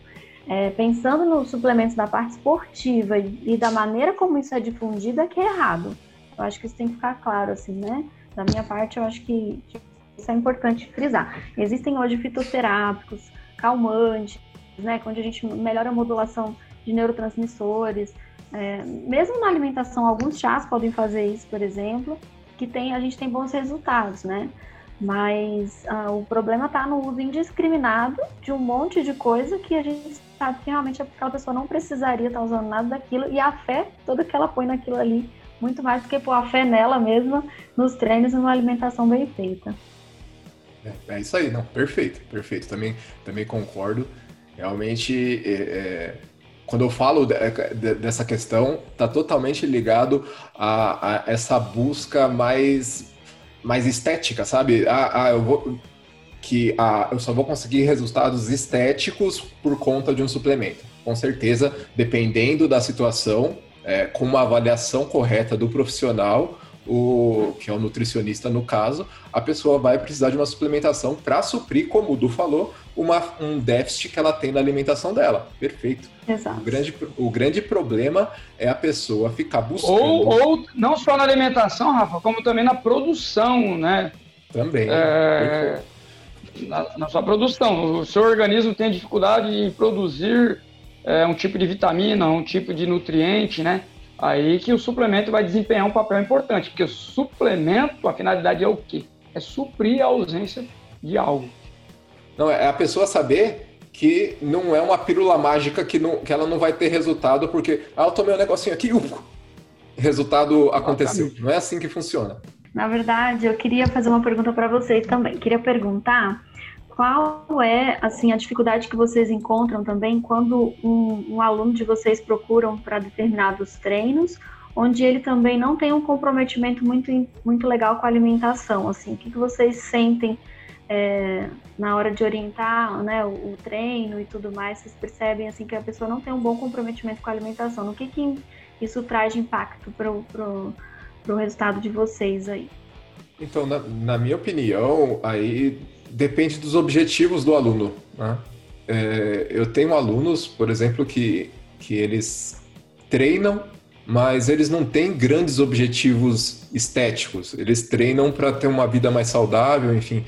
É, pensando nos suplementos da parte esportiva e, e, da maneira como isso é difundido, é que é errado. Eu acho que isso tem que ficar claro, assim, né? Da minha parte, eu acho que isso é importante frisar. Existem hoje fitoterápicos, calmantes, né, onde a gente melhora a modulação de neurotransmissores. É, mesmo na alimentação, alguns chás podem fazer isso, por exemplo, que tem, a gente tem bons resultados, né? Mas ah, o problema está no uso indiscriminado de um monte de coisa que a gente sabe que realmente aquela pessoa não precisaria estar tá usando nada daquilo e a fé toda que ela põe naquilo ali, muito mais do que pôr a fé nela mesma, nos treinos e numa alimentação bem feita. É, é isso aí, não, perfeito, perfeito. Também, também concordo. Realmente, é, é, quando eu falo de, de, dessa questão, está totalmente ligado a, a essa busca mais mais estética, sabe? Ah, ah eu vou que ah, eu só vou conseguir resultados estéticos por conta de um suplemento. Com certeza, dependendo da situação, é, com uma avaliação correta do profissional, o que é o nutricionista no caso, a pessoa vai precisar de uma suplementação para suprir, como o Du falou, uma, um déficit que ela tem na alimentação dela. Perfeito. Exato. O grande, o grande problema é a pessoa ficar buscando. Ou, ou não só na alimentação, Rafa, como também na produção, né? Também. É, na, na, sua produção. O seu organismo tem dificuldade em produzir é, um tipo de vitamina, um tipo de nutriente, né? Aí que o suplemento vai desempenhar um papel importante, porque o suplemento, a finalidade é o quê? É suprir a ausência de algo. Não, é a pessoa saber que não é uma pílula mágica que, não, que ela não vai ter resultado, porque, ah, eu tomei um negocinho aqui, uh, resultado aconteceu. Exatamente. Não é assim que funciona. Na verdade, eu queria fazer uma pergunta para vocês também. Queria perguntar qual é assim a dificuldade que vocês encontram também quando um, um aluno de vocês procuram para determinados treinos, onde ele também não tem um comprometimento muito, muito legal com a alimentação. Assim, o que, que vocês sentem é, na hora de orientar né, o, o, treino e tudo mais, vocês percebem assim que a pessoa não tem um bom comprometimento com a alimentação. No que, que isso traz de impacto para o resultado de vocês aí? Então, na, na, minha opinião, aí depende dos objetivos do aluno. Né? É, eu tenho alunos, por exemplo, que, que eles treinam, mas eles não têm grandes objetivos estéticos. Eles treinam para ter uma vida mais saudável, enfim.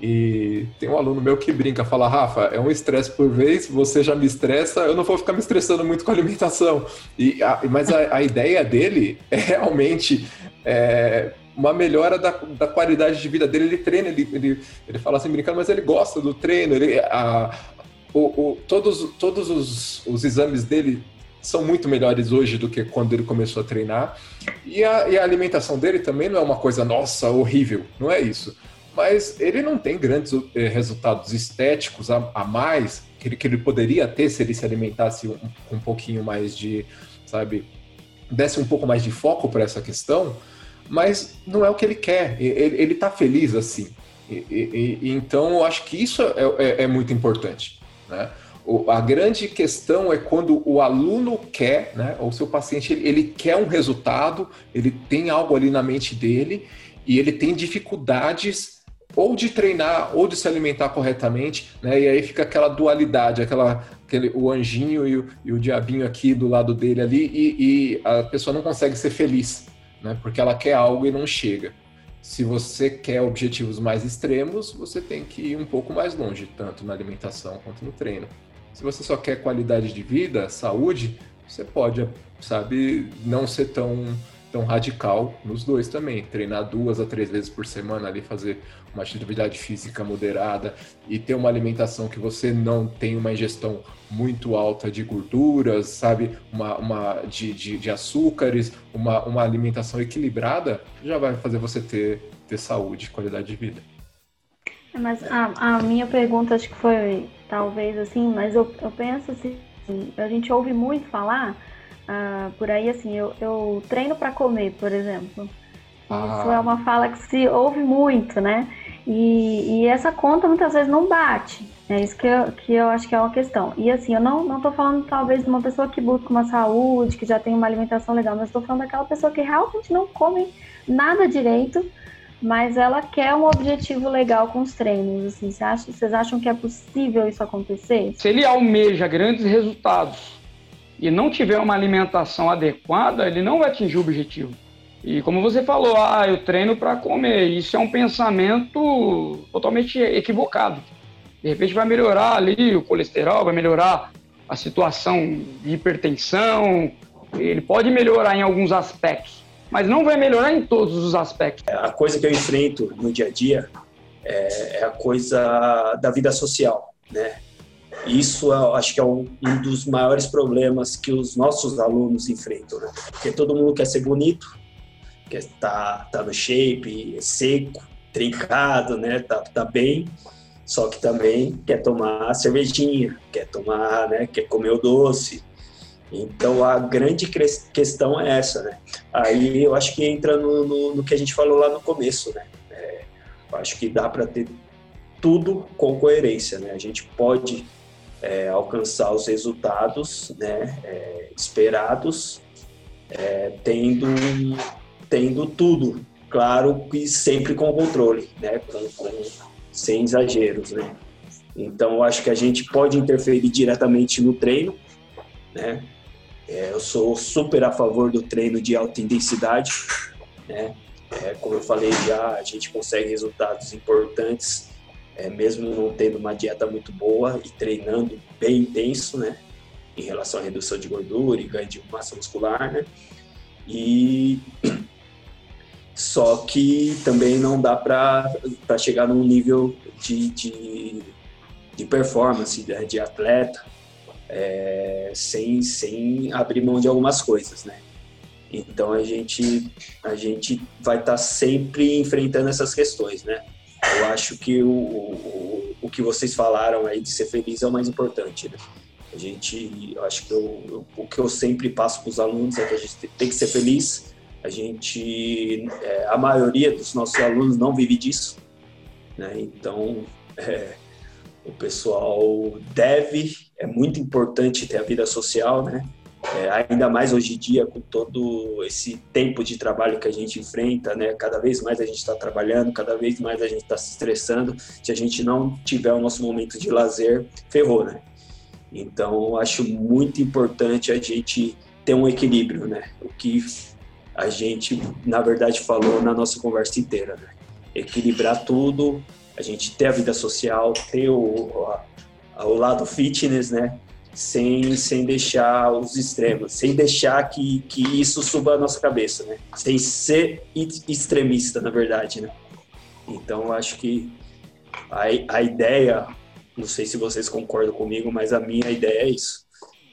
E tem um aluno meu que brinca, fala, Rafa, é um estresse por vez, você já me estressa, eu não vou ficar me estressando muito com a alimentação. E, a, mas a, a, ideia dele é realmente é, uma melhora da, da, qualidade de vida dele. Ele treina, ele, ele, ele fala assim, brincando, mas ele gosta do treino, ele, a, o, o, todos, todos os, os exames dele são muito melhores hoje do que quando ele começou a treinar. E a, e a alimentação dele também não é uma coisa, nossa, horrível, não é isso mas ele não tem grandes eh, resultados estéticos a, a mais que ele, que ele, poderia ter se ele se alimentasse um, um pouquinho mais de, sabe, desse um pouco mais de foco para essa questão, mas não é o que ele quer. Ele, ele tá feliz assim. E, e, e, então eu acho que isso é, é, é muito importante, né? O, a grande questão é quando o aluno quer, né, ou seu paciente, ele, ele quer um resultado, ele tem algo ali na mente dele e ele tem dificuldades ou de treinar ou de se alimentar corretamente, né? E aí fica aquela dualidade, aquela, aquele, o anjinho e o, e o diabinho aqui do lado dele ali, e, e, a pessoa não consegue ser feliz, né? Porque ela quer algo e não chega. Se você quer objetivos mais extremos, você tem que ir um pouco mais longe, tanto na alimentação quanto no treino. Se você só quer qualidade de vida, saúde, você pode, sabe, não ser tão tão radical nos dois também. Treinar duas a três vezes por semana ali, fazer uma atividade física moderada e ter uma alimentação que você não tem uma ingestão muito alta de gorduras, sabe? Uma, uma de, de, de açúcares, uma, uma alimentação equilibrada, já vai fazer você ter, ter saúde, qualidade de vida. É, mas a, a minha pergunta acho que foi talvez assim, mas eu, eu penso assim, a gente ouve muito falar ah, por aí, assim, eu, eu treino para comer, por exemplo. Ah. Isso é uma fala que se ouve muito, né? E, e, essa conta muitas vezes não bate. É isso que eu, que eu acho que é uma questão. E assim, eu não, não tô falando talvez de uma pessoa que busca uma saúde, que já tem uma alimentação legal, mas estou falando daquela pessoa que realmente não come nada direito, mas ela quer um objetivo legal com os treinos. Assim, você acha, vocês acham que é possível isso acontecer? Se ele almeja grandes resultados e não tiver uma alimentação adequada, ele não vai atingir o objetivo. E como você falou, ah, eu treino para comer. Isso é um pensamento totalmente equivocado. De repente vai melhorar ali o colesterol, vai melhorar a situação de hipertensão, ele pode melhorar em alguns aspectos, mas não vai melhorar em todos os aspectos. A coisa que eu enfrento no dia a dia é, é a coisa da vida social, né? Isso eu acho que é um, um, dos maiores problemas que os nossos alunos enfrentam, né? Porque todo mundo quer ser bonito, quer tá, tá no shape, seco, trincado, né? Tá, tá bem, só que também quer tomar cervejinha, quer tomar, né? Quer comer o doce. Então a grande questão é essa, né? Aí eu acho que entra no, no, no que a gente falou lá no começo, né? É, acho que dá para ter tudo com coerência, né? A gente pode é, alcançar os resultados, né? É, esperados, é, tendo tendo tudo, claro que sempre com controle, né? Com, com, sem exageros, né? Então, acho que a gente pode interferir diretamente no treino, né? É, eu sou super a favor do treino de alta intensidade, né? É, como eu falei já, a gente consegue resultados importantes, é, mesmo não tendo uma dieta muito boa e treinando bem intenso, né? Em relação à redução de gordura e ganho de massa muscular, né? E só que também não dá para chegar num nível de, de, de performance de, de atleta é, sem, sem abrir mão de algumas coisas, né? Então a gente, a gente vai estar tá sempre enfrentando essas questões, né? Eu acho que o, o, o que vocês falaram aí de ser feliz é o mais importante, né? A gente, eu acho que eu, o que eu sempre passo para os alunos é que a gente tem que ser feliz. A gente, é, a maioria dos nossos alunos não vive disso, né? Então, é, o pessoal deve, é muito importante ter a vida social, né? É, ainda mais hoje em dia, com todo esse tempo de trabalho que a gente enfrenta, né? Cada vez mais a gente está trabalhando, cada vez mais a gente está se estressando. Se a gente não tiver o nosso momento de lazer, ferrou, né? Então, acho muito importante a gente ter um equilíbrio, né? O que a gente, na verdade, falou na nossa conversa inteira, né? Equilibrar tudo, a gente ter a vida social, ter o, o lado fitness, né? Sem, sem deixar os extremos, sem deixar que, que isso suba a nossa cabeça, né? Sem ser extremista, na verdade, né? Então, acho que a, a ideia, não sei se vocês concordam comigo, mas a minha ideia é isso.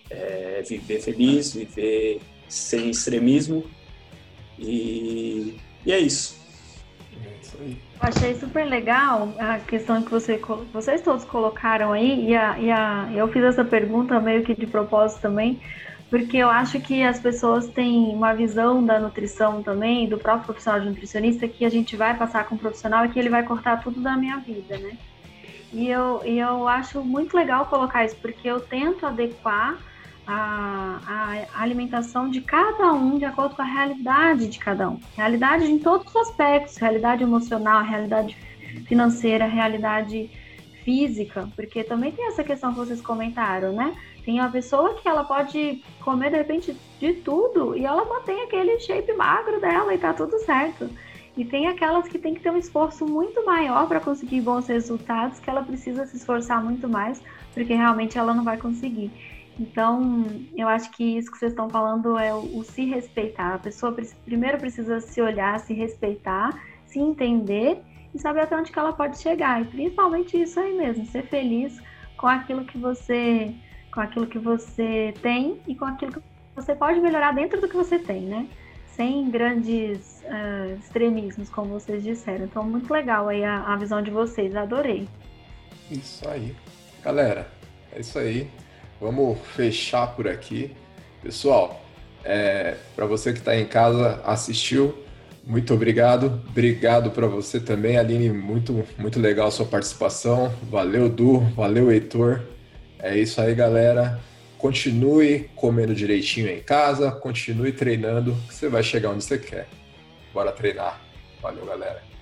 É viver feliz, viver sem extremismo e, e é isso. Isso aí. Achei super legal a questão que você, vocês todos colocaram aí, e, a, e a, eu fiz essa pergunta meio que de propósito também, porque eu acho que as pessoas têm uma visão da nutrição também, do próprio profissional de nutricionista, que a gente vai passar com um profissional e que ele vai cortar tudo da minha vida, né? E eu, e eu acho muito legal colocar isso, porque eu tento adequar a, a, alimentação de cada um de acordo com a realidade de cada um. Realidade em todos os aspectos, realidade emocional, realidade financeira, realidade física, porque também tem essa questão que vocês comentaram, né? Tem uma pessoa que ela pode comer de repente de tudo e ela mantém aquele shape magro dela e tá tudo certo. E tem aquelas que tem que ter um esforço muito maior para conseguir bons resultados, que ela precisa se esforçar muito mais, porque realmente ela não vai conseguir. Então, eu acho que isso que vocês estão falando é o, o, se respeitar. A pessoa primeiro precisa se olhar, se respeitar, se entender e saber até onde que ela pode chegar. E principalmente isso aí mesmo, ser feliz com aquilo que você, com aquilo que você tem e com aquilo que você pode melhorar dentro do que você tem, né? Sem grandes uh, extremismos, como vocês disseram. Então, muito legal aí a, a visão de vocês, adorei. Isso aí. Galera, é isso aí. Vamos fechar por aqui. Pessoal, é, para você que está em casa, assistiu, muito obrigado. Obrigado para você também, Aline. Muito, muito legal a sua participação. Valeu, Du. Valeu, Heitor. É isso aí, galera. Continue comendo direitinho em casa, continue treinando, que você vai chegar onde você quer. Bora treinar. Valeu, galera.